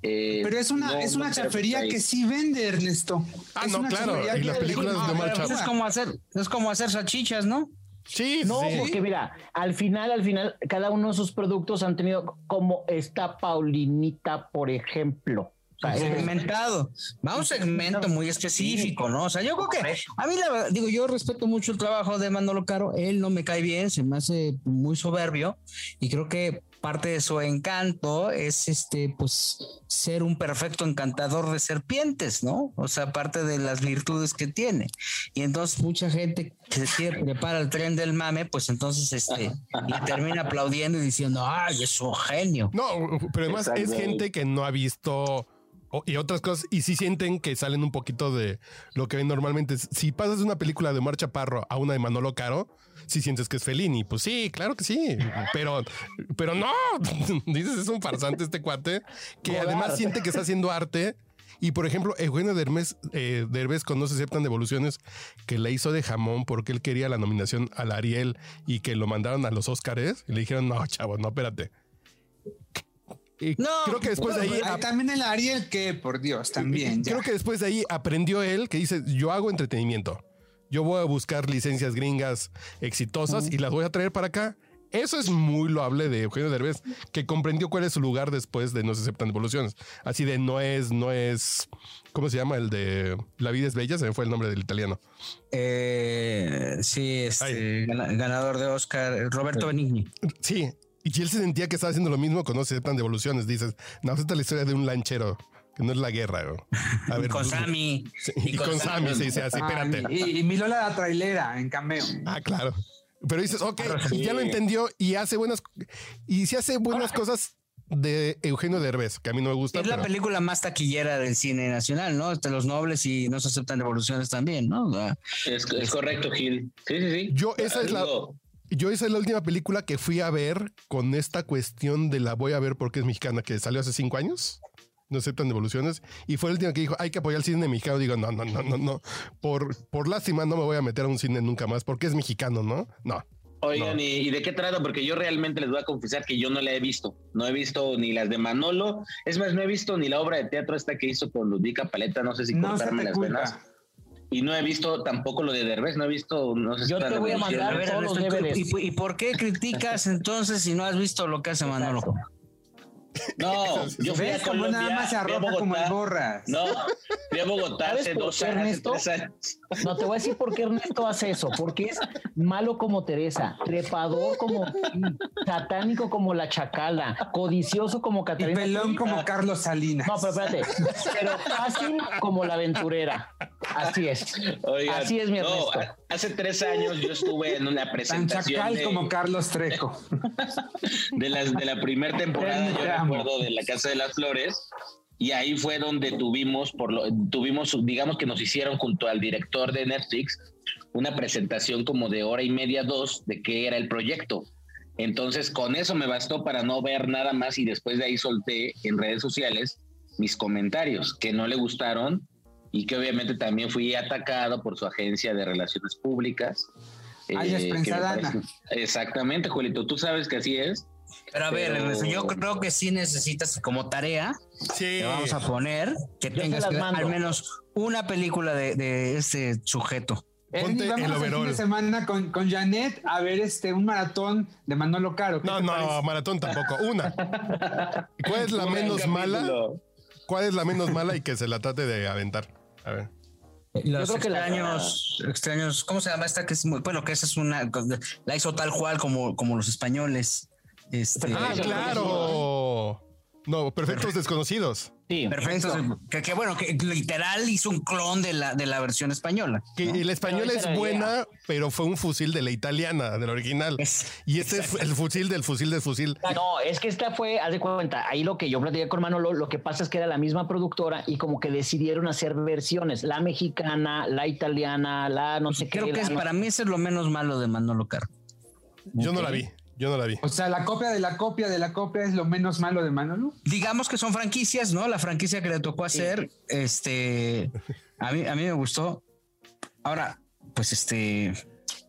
eh, Pero es una, no- es no una creo que chafería que sí vende, Ernesto. Ah, Es no, una claro, las películas No, de Omar Chaparro. Pues es como hacer, es como hacer salchichas, ¿no? Sí, No, sí. porque mira, al final, al final, cada uno de sus productos han tenido como esta Paulinita, por ejemplo. O sea, es- segmentado. Va a un segmento muy específico, ¿no? O sea, yo creo que a mí la verdad, digo, yo respeto mucho el trabajo de Manolo Caro. Él no me cae bien, se me hace muy soberbio y creo que parte de su encanto es este, pues, ser un perfecto encantador de serpientes, ¿no? O sea, parte de las virtudes que tiene. Y entonces mucha gente que se quiere prepara el tren del mame, pues entonces este, le termina aplaudiendo y diciendo, ay, es un genio. No, pero además es gente que no ha visto y otras cosas y sí sienten que salen un poquito de lo que ven normalmente. Si pasas de una película de Omar Chaparro a una de Manolo Caro, sí sientes que es Fellini. Pues sí, claro que sí, pero, pero no. Dices, es un farsante este cuate que además siente que está haciendo arte. Y por ejemplo, Eugenio Derbez, eh, Derbez con No se aceptan devoluciones, que le hizo de jamón porque él quería la nominación al Ariel y que lo mandaron a los Óscares y le dijeron, no, chavo, no, espérate. Y No, creo que después de ahí también el Ariel, que por Dios, también. ya. Creo que después de ahí aprendió él que dice, yo hago entretenimiento. Yo voy a buscar licencias gringas exitosas y las voy a traer para acá. Eso es muy loable de Eugenio Derbez, que comprendió cuál es su lugar después de No se aceptan devoluciones. Así de no es, no es, ¿cómo se llama? El de La vida es bella, se me fue el nombre del italiano. Eh, sí, este, gana- ganador de Oscar, Roberto Benigni. Sí, y él se sentía que estaba haciendo lo mismo con No se aceptan devoluciones. Dices, no, esta es la historia de un lanchero, que no es la guerra. A Y con pues, Sammy. sí, y, con Sammy, sí, sí, así, Ah, espérate. y, y mi Lola la trailera en cameo. Ah, claro. Pero dices, ok, ya lo entendió y hace buenas y si hace buenas cosas de Eugenio Derbez, que a mí no me gusta. Es la película más taquillera del cine nacional, ¿no? Este, los nobles y no se aceptan devoluciones también, ¿no? O sea, Es, es correcto, Gil. Sí, sí, sí. Yo, esa es la- Yo esa es la última película que fui a ver con esta cuestión de la voy a ver porque es mexicana, que salió hace cinco años. No aceptan devoluciones. Y fue la última que dijo, hay que apoyar el cine mexicano. Digo, no, no, no, no, no. Por, por lástima no me voy a meter a un cine nunca más porque es mexicano, ¿no? No. Oigan, No. ¿y, de qué trata? Porque yo realmente les voy a confesar que yo no la he visto. No he visto ni las de Manolo. Es más, no he visto ni la obra de teatro esta que hizo con Ludica Paleta. No sé si No cortarme las venas. culpa. Y no he visto tampoco lo de Derbez. No he visto. No sé si Yo te voy a mandar a ver, todos los Ernesto, ¿y- DVDs. ¿y, y por qué criticas entonces si no has visto lo que hace Manolo? No, yo fui a ¿Ves cómo Colombia. nada más se arropa como el borras? No, fui a Bogotá ¿Sabes hace dos años, tres años. No, te voy a decir por qué Ernesto hace eso, porque es malo como Teresa, trepador como satánico como la chacala, codicioso como Y Catarina. pelón como Carlos Salinas. No, pero espérate, pero fácil como la aventurera. Así es. Oigan, Así es mi no, Ernesto. hace tres años yo estuve en una Tan presentación chacal de, como Carlos Trejo. de, las, de la primera temporada, Te yo recuerdo, de La Casa de las Flores. Y ahí fue donde tuvimos, por lo, tuvimos, digamos que nos hicieron junto al director de Netflix una presentación como de hora y media, dos, de qué era el proyecto. Entonces, con eso me bastó para no ver nada más y después de ahí solté en redes sociales mis comentarios que no le gustaron y que obviamente también fui atacado por su agencia de relaciones públicas. Alias eh, Prensa que Exactamente, Julito, tú sabes que así es. Pero a ver, Pero- yo creo que sí necesitas como tarea, Sí. te vamos a poner que Yo tengas que al menos una película de, de este sujeto. Ponte vamos el el fin overol. de semana con, con Janet a ver este un maratón de Manolo Caro. ¿Qué No, no, parece? maratón tampoco. Una. ¿Cuál es la Un menos mala? ¿Cuál es la menos mala y que se la trate de aventar? A ver. Los creo que la- extraños, extraños, ¿cómo se llama esta? Que es muy, bueno, que esa es una, la hizo tal cual como, como los españoles. Este, Ah, claro. No, perfectos desconocidos. Sí, Perfecto. Que, que bueno, que literal hizo un clon de la, de la versión española. Que el español Pero esa es la buena, pero fue un fusil de la italiana, del original. Es- Y este es el fusil del fusil del fusil. No, es que esta fue, haz de cuenta, ahí lo que yo platiqué con Manolo, lo que pasa es que era la misma productora y como que decidieron hacer versiones, la mexicana, la italiana, la no sé qué. Creo que la es no- para mí eso es lo menos malo de Manolo Caro. Yo no la vi. Yo no la vi. O sea, la copia de la copia de la copia es lo menos malo de Manolo. Digamos que son franquicias, ¿no? La franquicia que le tocó hacer, este, a mí, a mí me gustó. Ahora, pues este,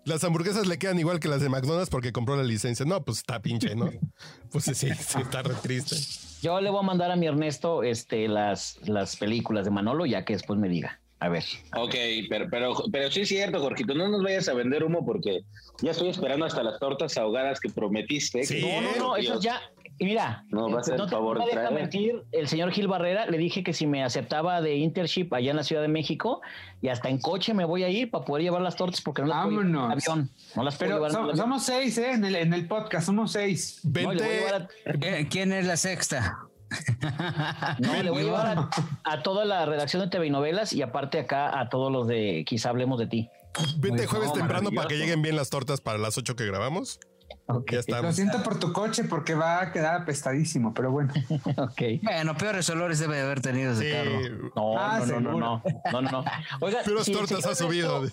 Las hamburguesas le quedan igual que las de McDonald's porque compró la licencia. No, pues está pinche, ¿no? Pues sí, sí, está re triste. Yo le voy a mandar a mi Ernesto este, las, las películas de Manolo ya que después me diga. A ver. Ok, pero, pero, pero sí es cierto, Jorgito, no nos vayas a vender humo porque ya estoy esperando hasta las tortas ahogadas que prometiste. Sí, No, no, no, eso ya. Mira, No, va a ser no el te favor no me deja mentir, el señor Gil Barrera le dije que si me aceptaba de internship allá en la Ciudad de México y hasta en coche me voy a ir para poder llevar las tortas porque no las puedo llevar en el Vámonos. avión. No las puedo Pero llevar so- avión. somos seis, ¿eh? En el, en el podcast, somos seis. No, le voy a Vente. llevar a- ¿quién- ¿quién es la sexta? No, le voy a llevar a, a toda la redacción de TV y novelas y aparte acá a todos los de Quizá hablemos de ti. Vente jueves no, temprano para que lleguen bien las tortas para las 8 que grabamos. Ya Lo estamos. siento por tu coche porque va a quedar apestadísimo, pero bueno. ok. Bueno, peores olores debe de haber tenido ese Sí. carro. No, Ah, no, no, no, no, no, no, no. Oiga, si el tortas señor ha subido.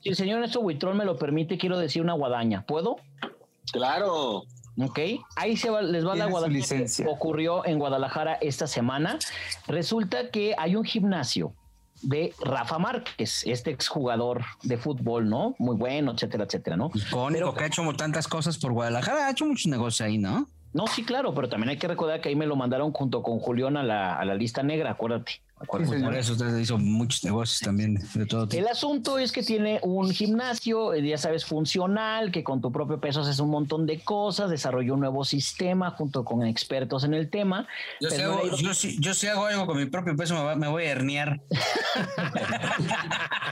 Si el señor Ernesto Buitrón me lo permite, quiero decir una guadaña. ¿Puedo? Claro. Ok, ahí se va, les va la que ocurrió en Guadalajara esta semana. Resulta que hay un gimnasio de Rafa Márquez, este exjugador de fútbol, ¿no? Muy bueno, etcétera, etcétera, ¿no? Icónico, que ha hecho tantas cosas por Guadalajara, ha hecho muchos negocios ahí, ¿no? No, sí, claro, pero también hay que recordar que ahí me lo mandaron junto con Julián a la, a la lista negra, acuérdate. Acuérdate. Sí. Por eso usted hizo muchos negocios también de todo tipo. El asunto es que tiene un gimnasio, eh, ya sabes, funcional, que con tu propio peso haces un montón de cosas, desarrolló un nuevo sistema junto con expertos en el tema. Yo si, no hago, yo, si, yo si hago algo con mi propio peso, me, va- me voy a herniar.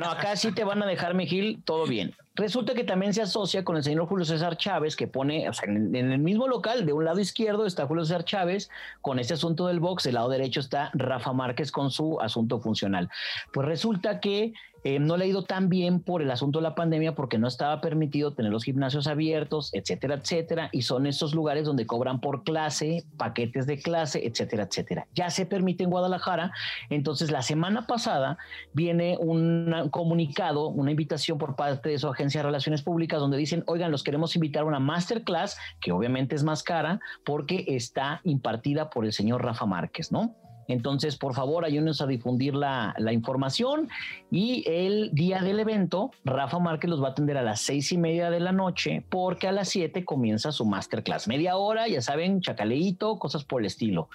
No, acá sí te van a dejar, Mejil, todo bien. Resulta que también se asocia con el señor Julio César Chávez, que pone, o sea, en, en el mismo local, de un lado izquierdo está Julio César Chávez con este asunto del box, del lado derecho está Rafa Márquez con su asunto funcional. Pues resulta que eh, no le ha ido tan bien por el asunto de la pandemia porque no estaba permitido tener los gimnasios abiertos, etcétera, etcétera, y son estos lugares donde cobran por clase, paquetes de clase, etcétera, etcétera. Ya se permite en Guadalajara, entonces la semana pasada viene un comunicado, una invitación por parte de su agencia de relaciones públicas donde dicen, oigan, los queremos invitar a una masterclass que obviamente es más cara porque está impartida por el señor Rafa Márquez, ¿no? Entonces, por favor, ayúdenos a difundir la, información. Y el día del evento, Rafa Márquez los va a atender a las seis y media de la noche, porque a las siete comienza su masterclass. Media hora, ya saben, chacaleíto, cosas por el estilo.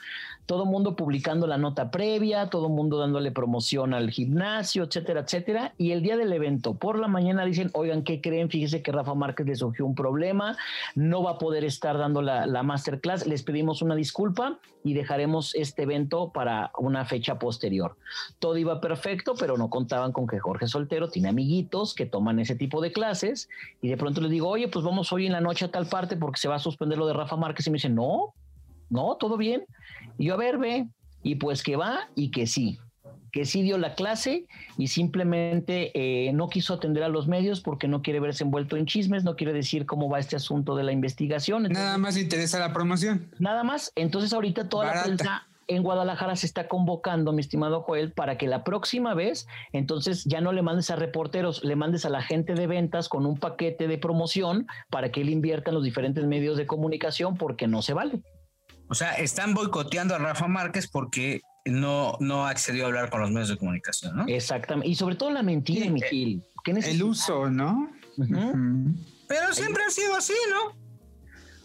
Todo mundo publicando la nota previa, todo mundo dándole promoción al gimnasio, etcétera, etcétera. Y el día del evento, por la mañana dicen, oigan, ¿qué creen? Fíjese que Rafa Márquez le surgió un problema, no va a poder estar dando la, la masterclass. Les pedimos una disculpa y dejaremos este evento para una fecha posterior. Todo iba perfecto, pero no contaban con que Jorge Soltero tiene amiguitos que toman ese tipo de clases y de pronto les digo, oye, pues vamos hoy en la noche a tal parte porque se va a suspender lo de Rafa Márquez y me dicen, no, no, todo bien. Y yo, a ver, ve, y pues que va y que sí que sí dio la clase y simplemente eh, no quiso atender a los medios porque no quiere verse envuelto en chismes, no quiere decir cómo va este asunto de la investigación. nada más le interesa la promoción. Nada más. Entonces ahorita toda la prensa en Guadalajara se está convocando, mi estimado Joel, para que la próxima vez, entonces ya no le mandes a reporteros, le mandes a la gente de ventas con un paquete de promoción para que él invierta en los diferentes medios de comunicación porque no se vale. O sea, están boicoteando a Rafa Márquez porque no, no accedió a hablar con los medios de comunicación, ¿no? Exactamente. Y sobre todo la mentira, Miguel. El uso, ¿no? Pero siempre ha sido así, ¿no?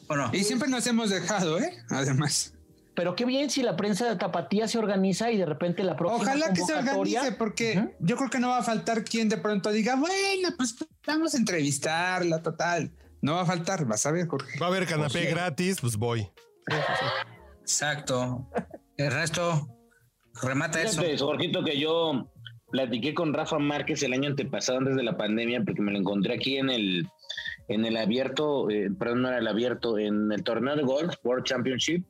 Bueno. Y siempre nos hemos dejado, ¿eh? Además. Pero qué bien si la prensa de Tapatía se organiza y de repente la próxima Ojalá que se organice, porque yo creo que no va a faltar quien de pronto diga, bueno, pues vamos a entrevistarla, total. No va a faltar, vas a ver, Jorge. Va a haber canapé gratis, pues voy. Exacto. El resto, remata eso. Jorgito, que yo platiqué con Rafa Márquez el año antepasado, antes de la pandemia, porque me lo encontré aquí en el, en el abierto, eh, perdón, no era el abierto, en el torneo de golf, World Championship,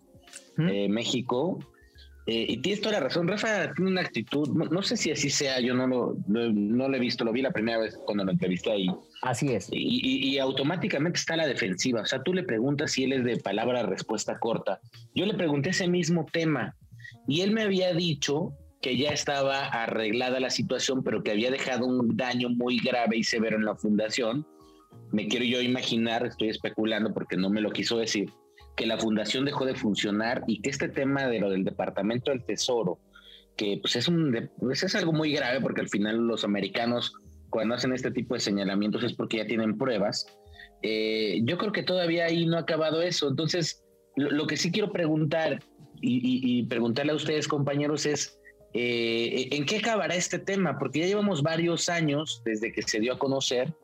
eh, México. Eh, y tienes toda la razón, Rafa tiene una actitud, no, sé si así sea, yo no lo, no lo he visto, lo vi la primera vez cuando lo entrevisté ahí. Así es. Y, y, automáticamente está a la defensiva, o sea, tú le preguntas si él es de palabra respuesta corta. Yo le pregunté ese mismo tema y él me había dicho que ya estaba arreglada la situación, pero que había dejado un daño muy grave y severo en la fundación. Me quiero yo imaginar, estoy especulando porque no me lo quiso decir, que la fundación dejó de funcionar y que este tema de lo del Departamento del Tesoro, que pues es, un, pues es algo muy grave porque al final los americanos cuando hacen este tipo de señalamientos es porque ya tienen pruebas. Eh, yo creo que todavía ahí no ha acabado eso. Entonces, lo, que sí quiero preguntar y, preguntarle a ustedes, compañeros, es eh, ¿en qué acabará este tema? Porque ya llevamos varios años desde que se dio a conocer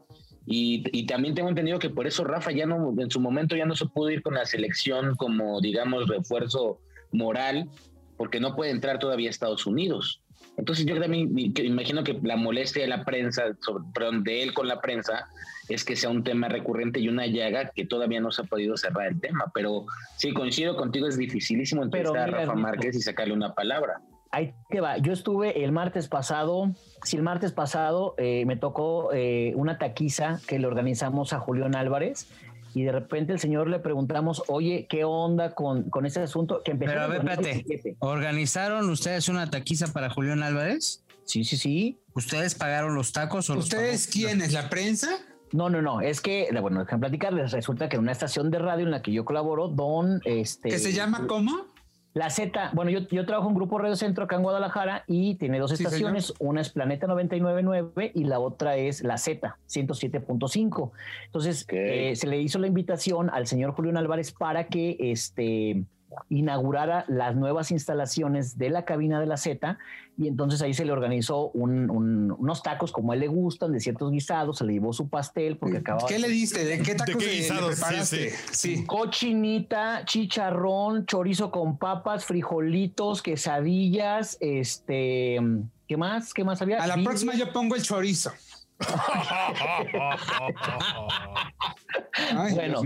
y, también tengo entendido que por eso Rafa ya no, en su momento ya no se pudo ir con la selección como, digamos, refuerzo moral, porque no puede entrar todavía a Estados Unidos. Entonces yo también imagino que la molestia de la prensa, sobre, perdón, de él con la prensa, es que sea un tema recurrente y una llaga que todavía no se ha podido cerrar el tema. Pero sí, coincido contigo, es dificilísimo entrevistar a Rafa Márquez y sacarle una palabra ahí te va. Yo estuve el martes pasado, sí, el martes pasado eh, me tocó eh, una taquiza que le organizamos a Julián Álvarez y de repente el señor le preguntamos, oye, ¿qué onda con, con ese asunto? Que empezó Pero a ver, espérate, ¿organizaron ustedes una taquiza para Julián Álvarez? Sí, sí, sí. ¿Ustedes pagaron los tacos o ¿Ustedes quiénes? ¿La prensa? No, no, no, es que, bueno, déjenme platicarles, resulta que en una estación de radio en la que yo colaboro, Don, este... ¿Que se llama cómo? La Z, bueno, yo, yo trabajo en Grupo Radio Centro acá en Guadalajara y tiene dos estaciones. Una es Planeta 999 y la otra es la Z 107.5. Entonces, eh, se le hizo la invitación al señor Julián Álvarez para que este inaugurara las nuevas instalaciones de la cabina de la Z y entonces ahí se le organizó unos tacos como a él le gustan, de ciertos guisados, se le llevó su pastel porque acababa... ¿Qué le diste? ¿De qué tacos ¿De Sí, Cochinita, chicharrón, chorizo con papas, frijolitos, quesadillas, este... ¿Qué más? ¿Qué más había? A la próxima yo pongo el chorizo bueno,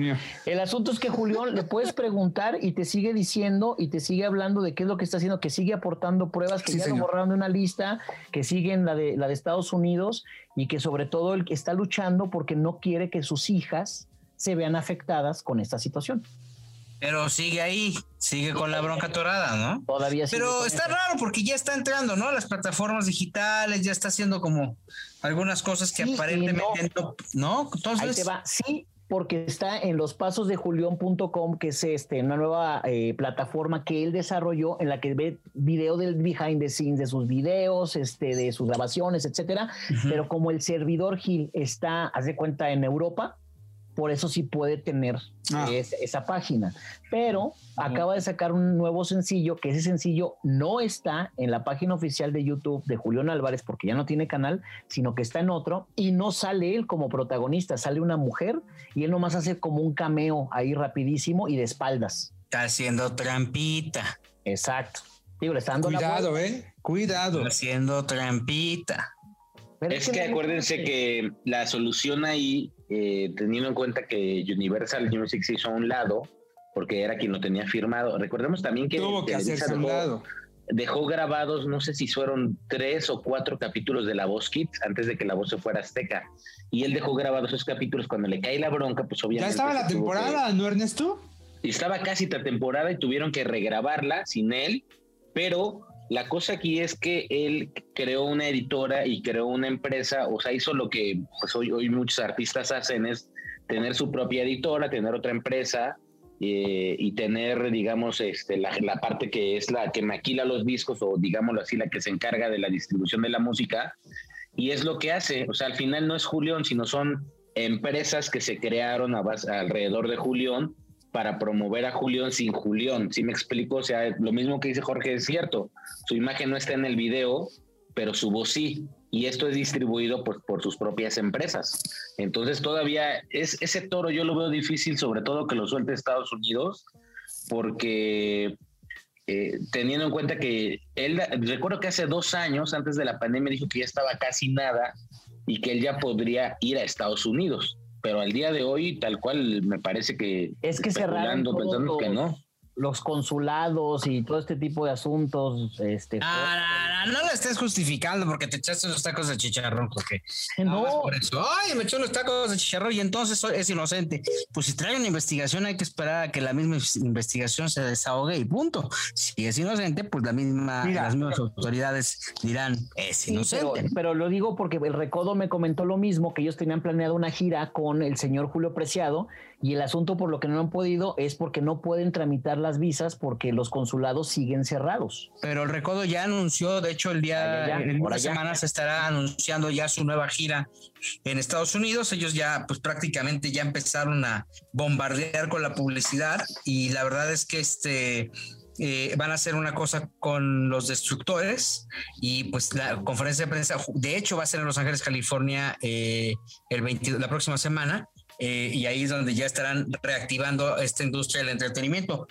el asunto es que Julián le puedes preguntar y te sigue diciendo y te sigue hablando de qué es lo que está haciendo, que sigue aportando pruebas, que ya lo borraron de una lista, que sigue en la de, la de Estados Unidos y que sobre todo el que está luchando porque no quiere que sus hijas se vean afectadas con esta situación. Pero sigue ahí, sigue con la bronca torada, ¿no? Todavía sigue Pero está raro porque ya está entrando, ¿no? Las plataformas digitales, ya está haciendo como algunas cosas que aparentemente no. Ahí te va. Sí, porque está en los pasos de julión.com, que es este, una nueva eh, plataforma que él desarrolló en la que ve video del behind the scenes de sus videos, este, de sus grabaciones, etcétera. Pero como el servidor Gil está, haz de cuenta, en Europa, por eso sí puede tener Ah. es- esa página. Pero acaba de sacar un nuevo sencillo, que ese sencillo no está en la página oficial de YouTube de Julián Álvarez, porque ya no tiene canal, sino que está en otro, y no sale él como protagonista, sale una mujer y él nomás hace como un cameo ahí rapidísimo y de espaldas. Está haciendo trampita. Exacto. Digo, le está dando Cuidado, eh. Cuidado. Está haciendo trampita. Pero Es que no- acuérdense que la solución ahí, eh, teniendo en cuenta que Universal Music se hizo a un lado, porque era quien lo tenía firmado. Recordemos también que Tuvo que hacerse a un dejó- lado. dejó grabados, no sé si fueron tres o cuatro capítulos de La Voz Kids antes de que La Voz se fuera Azteca. Y él dejó grabados esos capítulos cuando le cae la bronca, pues obviamente. Ya estaba la tuvo que- temporada, ¿no, Ernesto? estaba casi la temporada y tuvieron que regrabarla sin él, pero la cosa aquí es que él creó una editora y creó una empresa, o sea, hizo lo que pues hoy, muchos artistas hacen, es tener su propia editora, tener otra empresa eh, y tener, digamos, este, la, la parte que es la que maquila los discos o digámoslo así, la que se encarga de la distribución de la música. Y es lo que hace, o sea, al final no es Julián, sino son empresas que se crearon a base- alrededor de Julián para promover a Julián sin Julián. ¿Sí me explico? O sea, lo mismo que dice Jorge es cierto. Su imagen no está en el video, pero su voz sí. Y esto es distribuido por, por sus propias empresas. Entonces todavía es, ese toro yo lo veo difícil, sobre todo que lo suelte Estados Unidos, porque eh, teniendo en cuenta que él, recuerdo que hace dos años, antes de la pandemia, dijo que ya estaba casi nada y que él ya podría ir a Estados Unidos. Pero al día de hoy, tal cual, me parece que... Es que cerraron pensando que no. Los consulados y todo este tipo de asuntos. Este, Ah, no, no, no lo estés justificando porque te echaste unos tacos de chicharrón, porque no, por eso. Ay, me echó unos tacos de chicharrón y entonces es inocente. Pues si trae una investigación, hay que esperar a que la misma investigación se desahogue y punto. Si es inocente, pues la misma, Mira. las mismas autoridades dirán es pero, inocente. pero lo digo porque el Recodo me comentó lo mismo, que ellos tenían planeado una gira con el señor Julio Preciado y el asunto por lo que no han podido es porque no pueden tramitar las visas porque los consulados siguen cerrados. Pero el Recodo ya anunció, de hecho, el día, Ah, ya, en por unas allá. semanas estará anunciando ya su nueva gira en Estados Unidos. Ellos ya, pues prácticamente ya empezaron a bombardear con la publicidad y la verdad es que este eh, van a hacer una cosa con los destructores y pues la conferencia de prensa, de hecho, va a ser en Los Ángeles, California, eh, el 22 la próxima semana. Eh, y ahí es donde ya estarán reactivando esta industria del entretenimiento.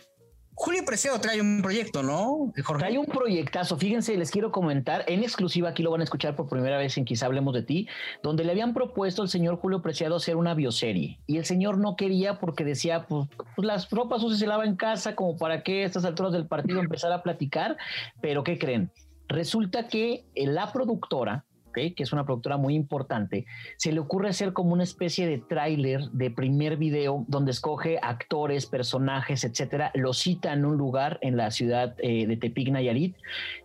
Julio Preciado trae un proyecto, ¿no? Jorge? Hay un proyectazo, fíjense, les quiero comentar, en exclusiva, aquí lo van a escuchar por primera vez en Quizá Hablemos de Ti, donde le habían propuesto al señor Julio Preciado hacer una bioserie. Y el señor no quería porque decía, pues, pues, las ropas sucias se lavan en casa, como para que a estas alturas del partido empezar a platicar. Pero, ¿qué creen? Resulta que eh, la productora, que es una productora muy importante, se le ocurre hacer como una especie de tráiler de primer video donde escoge actores, personajes, etcétera, lo cita en un lugar en la ciudad eh, de Tepic, Nayarit,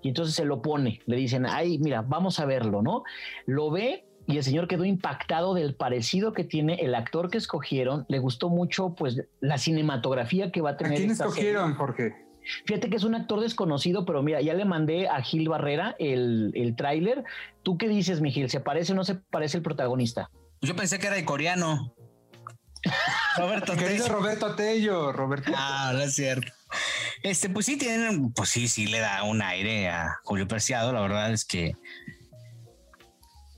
y entonces se lo pone, le dicen, ay, mira, vamos a verlo, ¿no? Lo ve y el señor quedó impactado del parecido que tiene el actor que escogieron, le gustó mucho pues la cinematografía que va a ¿A tener. quién esta serie. escogieron, Jorge? Fíjate que es un actor desconocido, pero mira, ya le mandé a Gil Barrera el, el tráiler. ¿Tú qué dices, mi Gil? ¿Se parece o no se parece el protagonista? Yo pensé que era de coreano. Roberto Querido Tello. Roberto Tello, Roberto. Ah, no es cierto. Este, pues sí tienen, pues sí, sí le da un aire a Julio Preciado. La verdad es que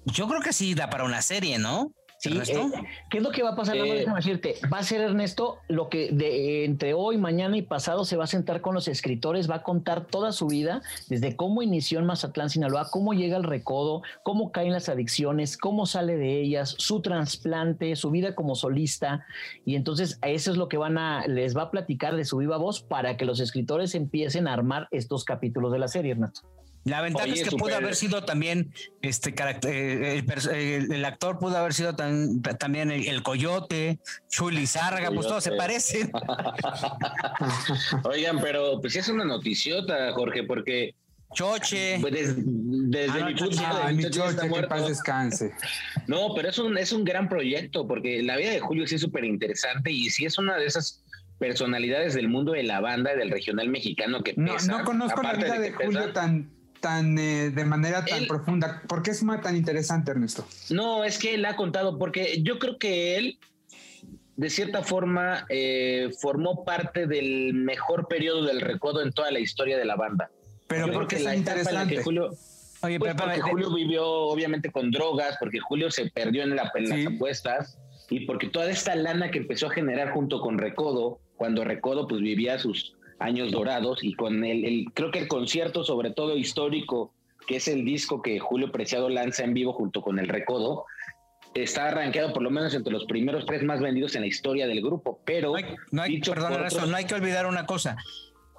yo creo que sí da para una serie, ¿no? Sí, eh, ¿qué es lo que va a pasar? Eh, déjame decirte, va a ser Ernesto lo que de, entre hoy, mañana y pasado se va a sentar con los escritores, va a contar toda su vida, desde cómo inició en Mazatlán, Sinaloa, cómo llega al recodo, cómo caen las adicciones, cómo sale de ellas, su trasplante, su vida como solista. Y entonces eso es lo que van a, les va a platicar de su viva voz para que los escritores empiecen a armar estos capítulos de la serie, Ernesto. La ventaja Oye, es que super- pudo haber sido también este carácter, eh, el, pers- el- el actor pudo haber sido tan- también el, el coyote, Chuli Zárraga, pues todos se Coyote. parecen. Oigan, pero pues sí es una noticiota, Jorge, porque Choche. Pues des- desde Ah, mi no, punto de vista, está muerto. paz descanse. No, pero es un, es un gran proyecto porque la vida de Julio sí es súper interesante y sí es una de esas personalidades del mundo de la banda y del regional mexicano que No, pesa. no conozco la vida de. Julio tan, tan eh, de manera tan Él- profunda. ¿Por qué es más tan interesante, Ernesto? No, es que él ha contado, porque yo creo que él, de cierta forma, eh, formó parte del mejor periodo del recodo en toda la historia de la banda. Pero Yo ¿por creo qué que es la tan etapa en la que interesante? Julio, Oye, pues pero, porque Julio vivió obviamente con drogas, porque Julio se perdió en, la- en Sí. las apuestas y porque toda esta lana que empezó a generar junto con Recodo, cuando Recodo pues vivía sus años dorados y con el, el- creo que el concierto sobre todo histórico, que es el disco que Julio Preciado lanza en vivo junto con el Recodo, está arranqueado por lo menos entre los primeros tres más vendidos en la historia del grupo, pero no hay, no hay- dicho perdón, por Ernesto, otros- no hay que olvidar una cosa.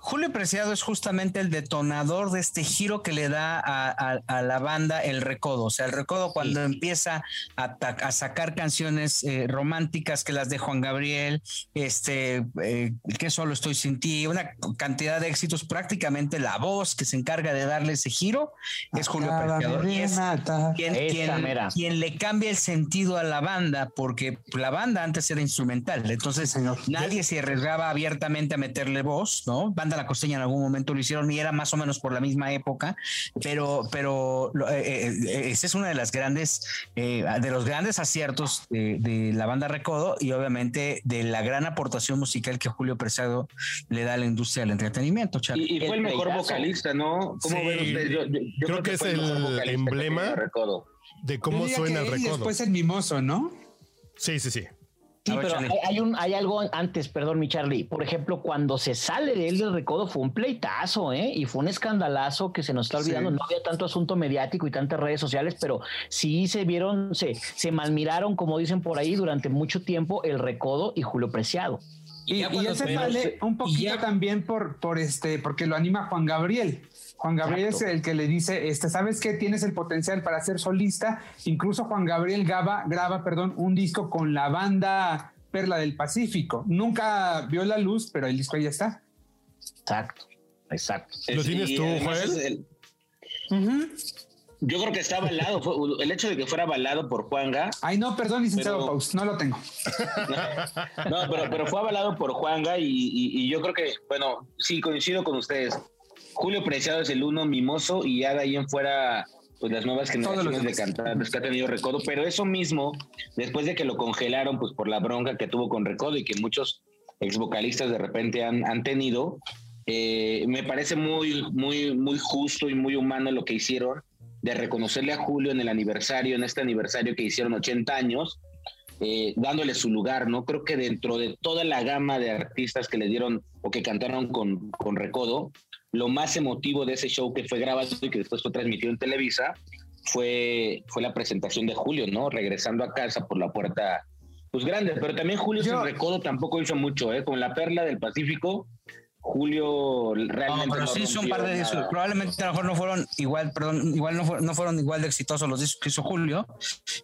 Julio Preciado es justamente el detonador de este giro que le da a, a- a la banda el recodo. O sea, el recodo cuando empieza a, sacar canciones eh, románticas que las de Juan Gabriel, este, eh, que solo estoy sin ti, una cantidad de éxitos, prácticamente la voz que se encarga de darle ese giro es Julio Preciado. Y es, quien, quien- quien le cambia el sentido a la banda, porque la banda antes era instrumental, entonces Sí, señor. nadie se arriesgaba abiertamente a meterle voz, ¿no? Banda La Costeña en algún momento lo hicieron y era más o menos por la misma época, pero, pero eh, eh, eh, esa es una de las grandes, eh, de los grandes aciertos de, de la banda Recodo y obviamente de la gran aportación musical que Julio Preciado le da a la industria del entretenimiento, Charlie. Y, y fue el El mejor vocalista, ¿no? ¿Cómo Sí, ven ustedes? Yo, yo- yo creo que es el emblema. De cómo suena el recodo. después el mimoso, ¿no? Sí, sí, sí. Sí, ver, pero hay, hay un, hay algo antes, perdón, mi Charlie. Por ejemplo, cuando se sale de él del recodo fue un pleitazo, ¿eh? Y fue un escandalazo que se nos está olvidando. Sí. No había tanto asunto mediático y tantas redes sociales, pero sí se vieron, se, se malmiraron, como dicen por ahí, durante mucho tiempo el recodo y Julio Preciado. Y, ya y se se- sale un poquito ya- también por, por este, porque lo anima Juan Gabriel. Juan Gabriel Exacto. es el que le dice, este, ¿sabes qué? Tienes el potencial para ser solista. Incluso Juan Gabriel graba, graba perdón, un disco con la banda Perla del Pacífico. Nunca vio la luz, pero el disco ahí está. Exacto, exacto. ¿Lo tienes tú, Joel? Yo creo que está avalado. fue- el hecho de que fuera avalado por Juanga, Ay, no, perdón, licenciado Pero- Paus, no lo tengo. no, pero, pero fue avalado por Juanga y, y- y yo creo que, bueno, sí, coincido con ustedes. Julio Preciado es el uno mimoso y ya de ahí en fuera, pues las nuevas generaciones de cantantes que ha tenido Recodo, pero eso mismo, después de que lo congelaron, pues por la bronca que tuvo con Recodo y que muchos ex vocalistas de repente han, han tenido, eh, me parece muy, muy, muy justo y muy humano lo que hicieron de reconocerle a Julio en el aniversario, en este aniversario que hicieron 80 años, eh, dándole su lugar, ¿no? Creo que dentro de toda la gama de artistas que le dieron o que cantaron con, con Recodo, lo más emotivo de ese show que fue grabado y que después fue transmitido en Televisa fue, fue la presentación de Julio, ¿no? Regresando a casa por la puerta, pues grande, pero también Julio Yo- sin Recodo tampoco hizo mucho, ¿eh? Con la Perla del Pacífico, Julio realmente No, pero no sí hizo un par de discos. Probablemente a lo mejor no fueron igual, perdón, igual no, fue- no fueron igual de exitosos los discos que hizo Julio,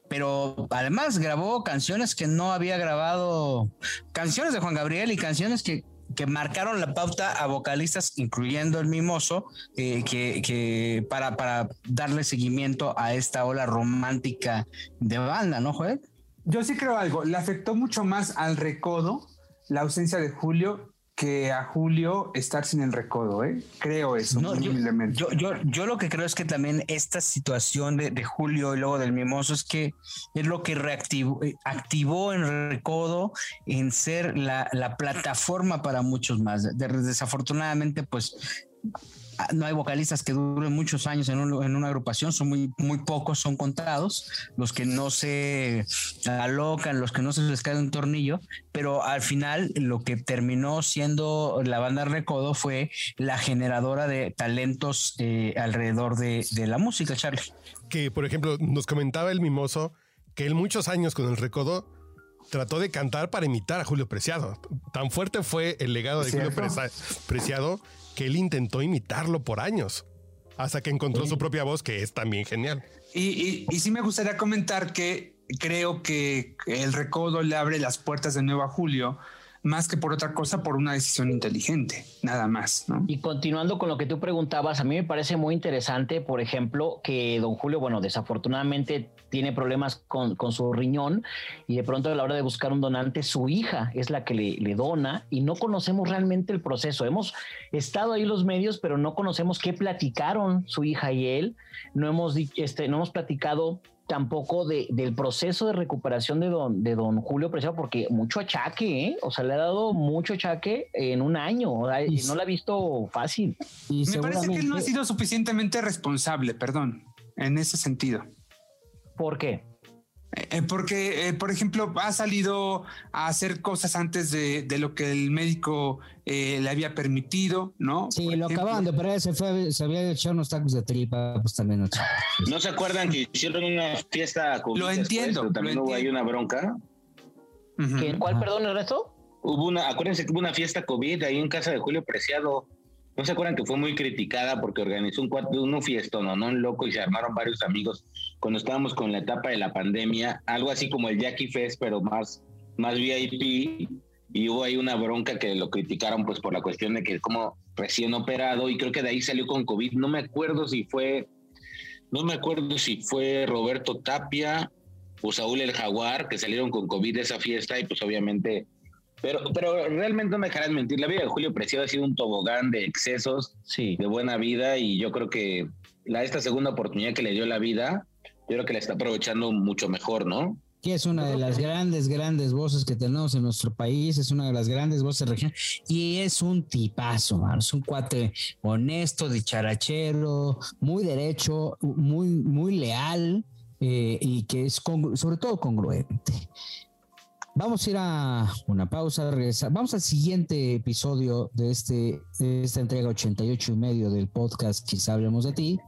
pero además grabó canciones que no había grabado, canciones de Juan Gabriel y canciones que, que marcaron la pauta a vocalistas, incluyendo el Mimoso, eh, que, para, para darle seguimiento a esta ola romántica de banda, ¿no, Joel? Yo sí creo algo, le afectó mucho más al recodo la ausencia de Julio que a Julio estar sin el recodo, ¿eh? Creo eso, No, yo, yo, yo, yo lo que creo es que también esta situación de, de Julio y luego del Mimoso es que es lo que reactivó, eh, activó en Recodo en ser la, la plataforma para muchos más. De- desafortunadamente, pues no hay vocalistas que duren muchos años en, un- en una agrupación, son muy, muy pocos, son contados, los que no se alocan, los que no se les cae un tornillo, pero al final lo que terminó siendo la banda Recodo fue la generadora de talentos eh, alrededor de, de la música, Charlie. Que, por ejemplo, nos comentaba el mimoso que él muchos años con el recodo trató de cantar para imitar a Julio Preciado. Tan fuerte fue el legado de Julio Preciado que él intentó imitarlo por años. Hasta que encontró su propia voz, que es también genial. Y, y- y sí me gustaría comentar que creo que el recodo le abre las puertas de nuevo a Julio más que por otra cosa, por una decisión inteligente, nada más. ¿no? Y continuando con lo que tú preguntabas, a mí me parece muy interesante, por ejemplo, que don Julio, bueno, desafortunadamente tiene problemas con, con su riñón y de pronto a la hora de buscar un donante, su hija es la que le, le dona y no conocemos realmente el proceso. Hemos estado ahí los medios, pero no conocemos qué platicaron su hija y él. No hemos, este, no hemos platicado tampoco de, del proceso de recuperación de don, de don Julio Preciado, porque mucho achaque, ¿eh? o sea, le ha dado mucho achaque en un año, o sea, y no la ha visto fácil. Y Me parece que él no ha sido suficientemente responsable, perdón, en ese sentido. ¿Por qué? Eh, porque, eh, por ejemplo, ha salido a hacer cosas antes de, de lo que el médico eh, le había permitido, ¿no? Sí, lo acababan de operar, se, fue, se había echado unos tacos de tripa, pues también. ¿No se acuerdan que hicieron una fiesta con Lo entiendo. también hubo ahí una bronca. ¿Cuál, perdón, el resto? Hubo una, acuérdense que hubo una fiesta COVID ahí en casa de Julio Preciado. ¿No se acuerdan que fue muy criticada porque organizó un, cuarto, un fiesto, no, un loco y se armaron varios amigos cuando estábamos con la etapa de la pandemia, algo así como el Jackie Fest, pero más, más VIP, y hubo ahí una bronca que lo criticaron pues por la cuestión de que como recién operado, y creo que de ahí salió con COVID, no me acuerdo si fue, no me acuerdo si fue Roberto Tapia o Saúl el Jaguar, que salieron con COVID de esa fiesta, y pues obviamente pero, pero realmente no me dejarás mentir. La vida de Julio Preciado ha sido un tobogán de excesos, sí. de buena vida, y yo creo que la, esta segunda oportunidad que le dio la vida yo creo que la está aprovechando mucho mejor, ¿no? Que es una de las grandes, grandes voces que tenemos en nuestro país, es una de las grandes voces regionales y es un tipazo, es un cuate honesto, dicharachero, muy derecho, muy, muy leal eh, y que es sobre todo congruente. Vamos a ir a una pausa, regresar. Vamos al siguiente episodio de, este, esta entrega 88 y medio del podcast Quizá hablemos de ti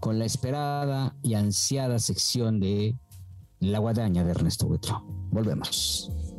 con la esperada y ansiada sección de La guadaña de Ernesto Buitrón. Volvemos.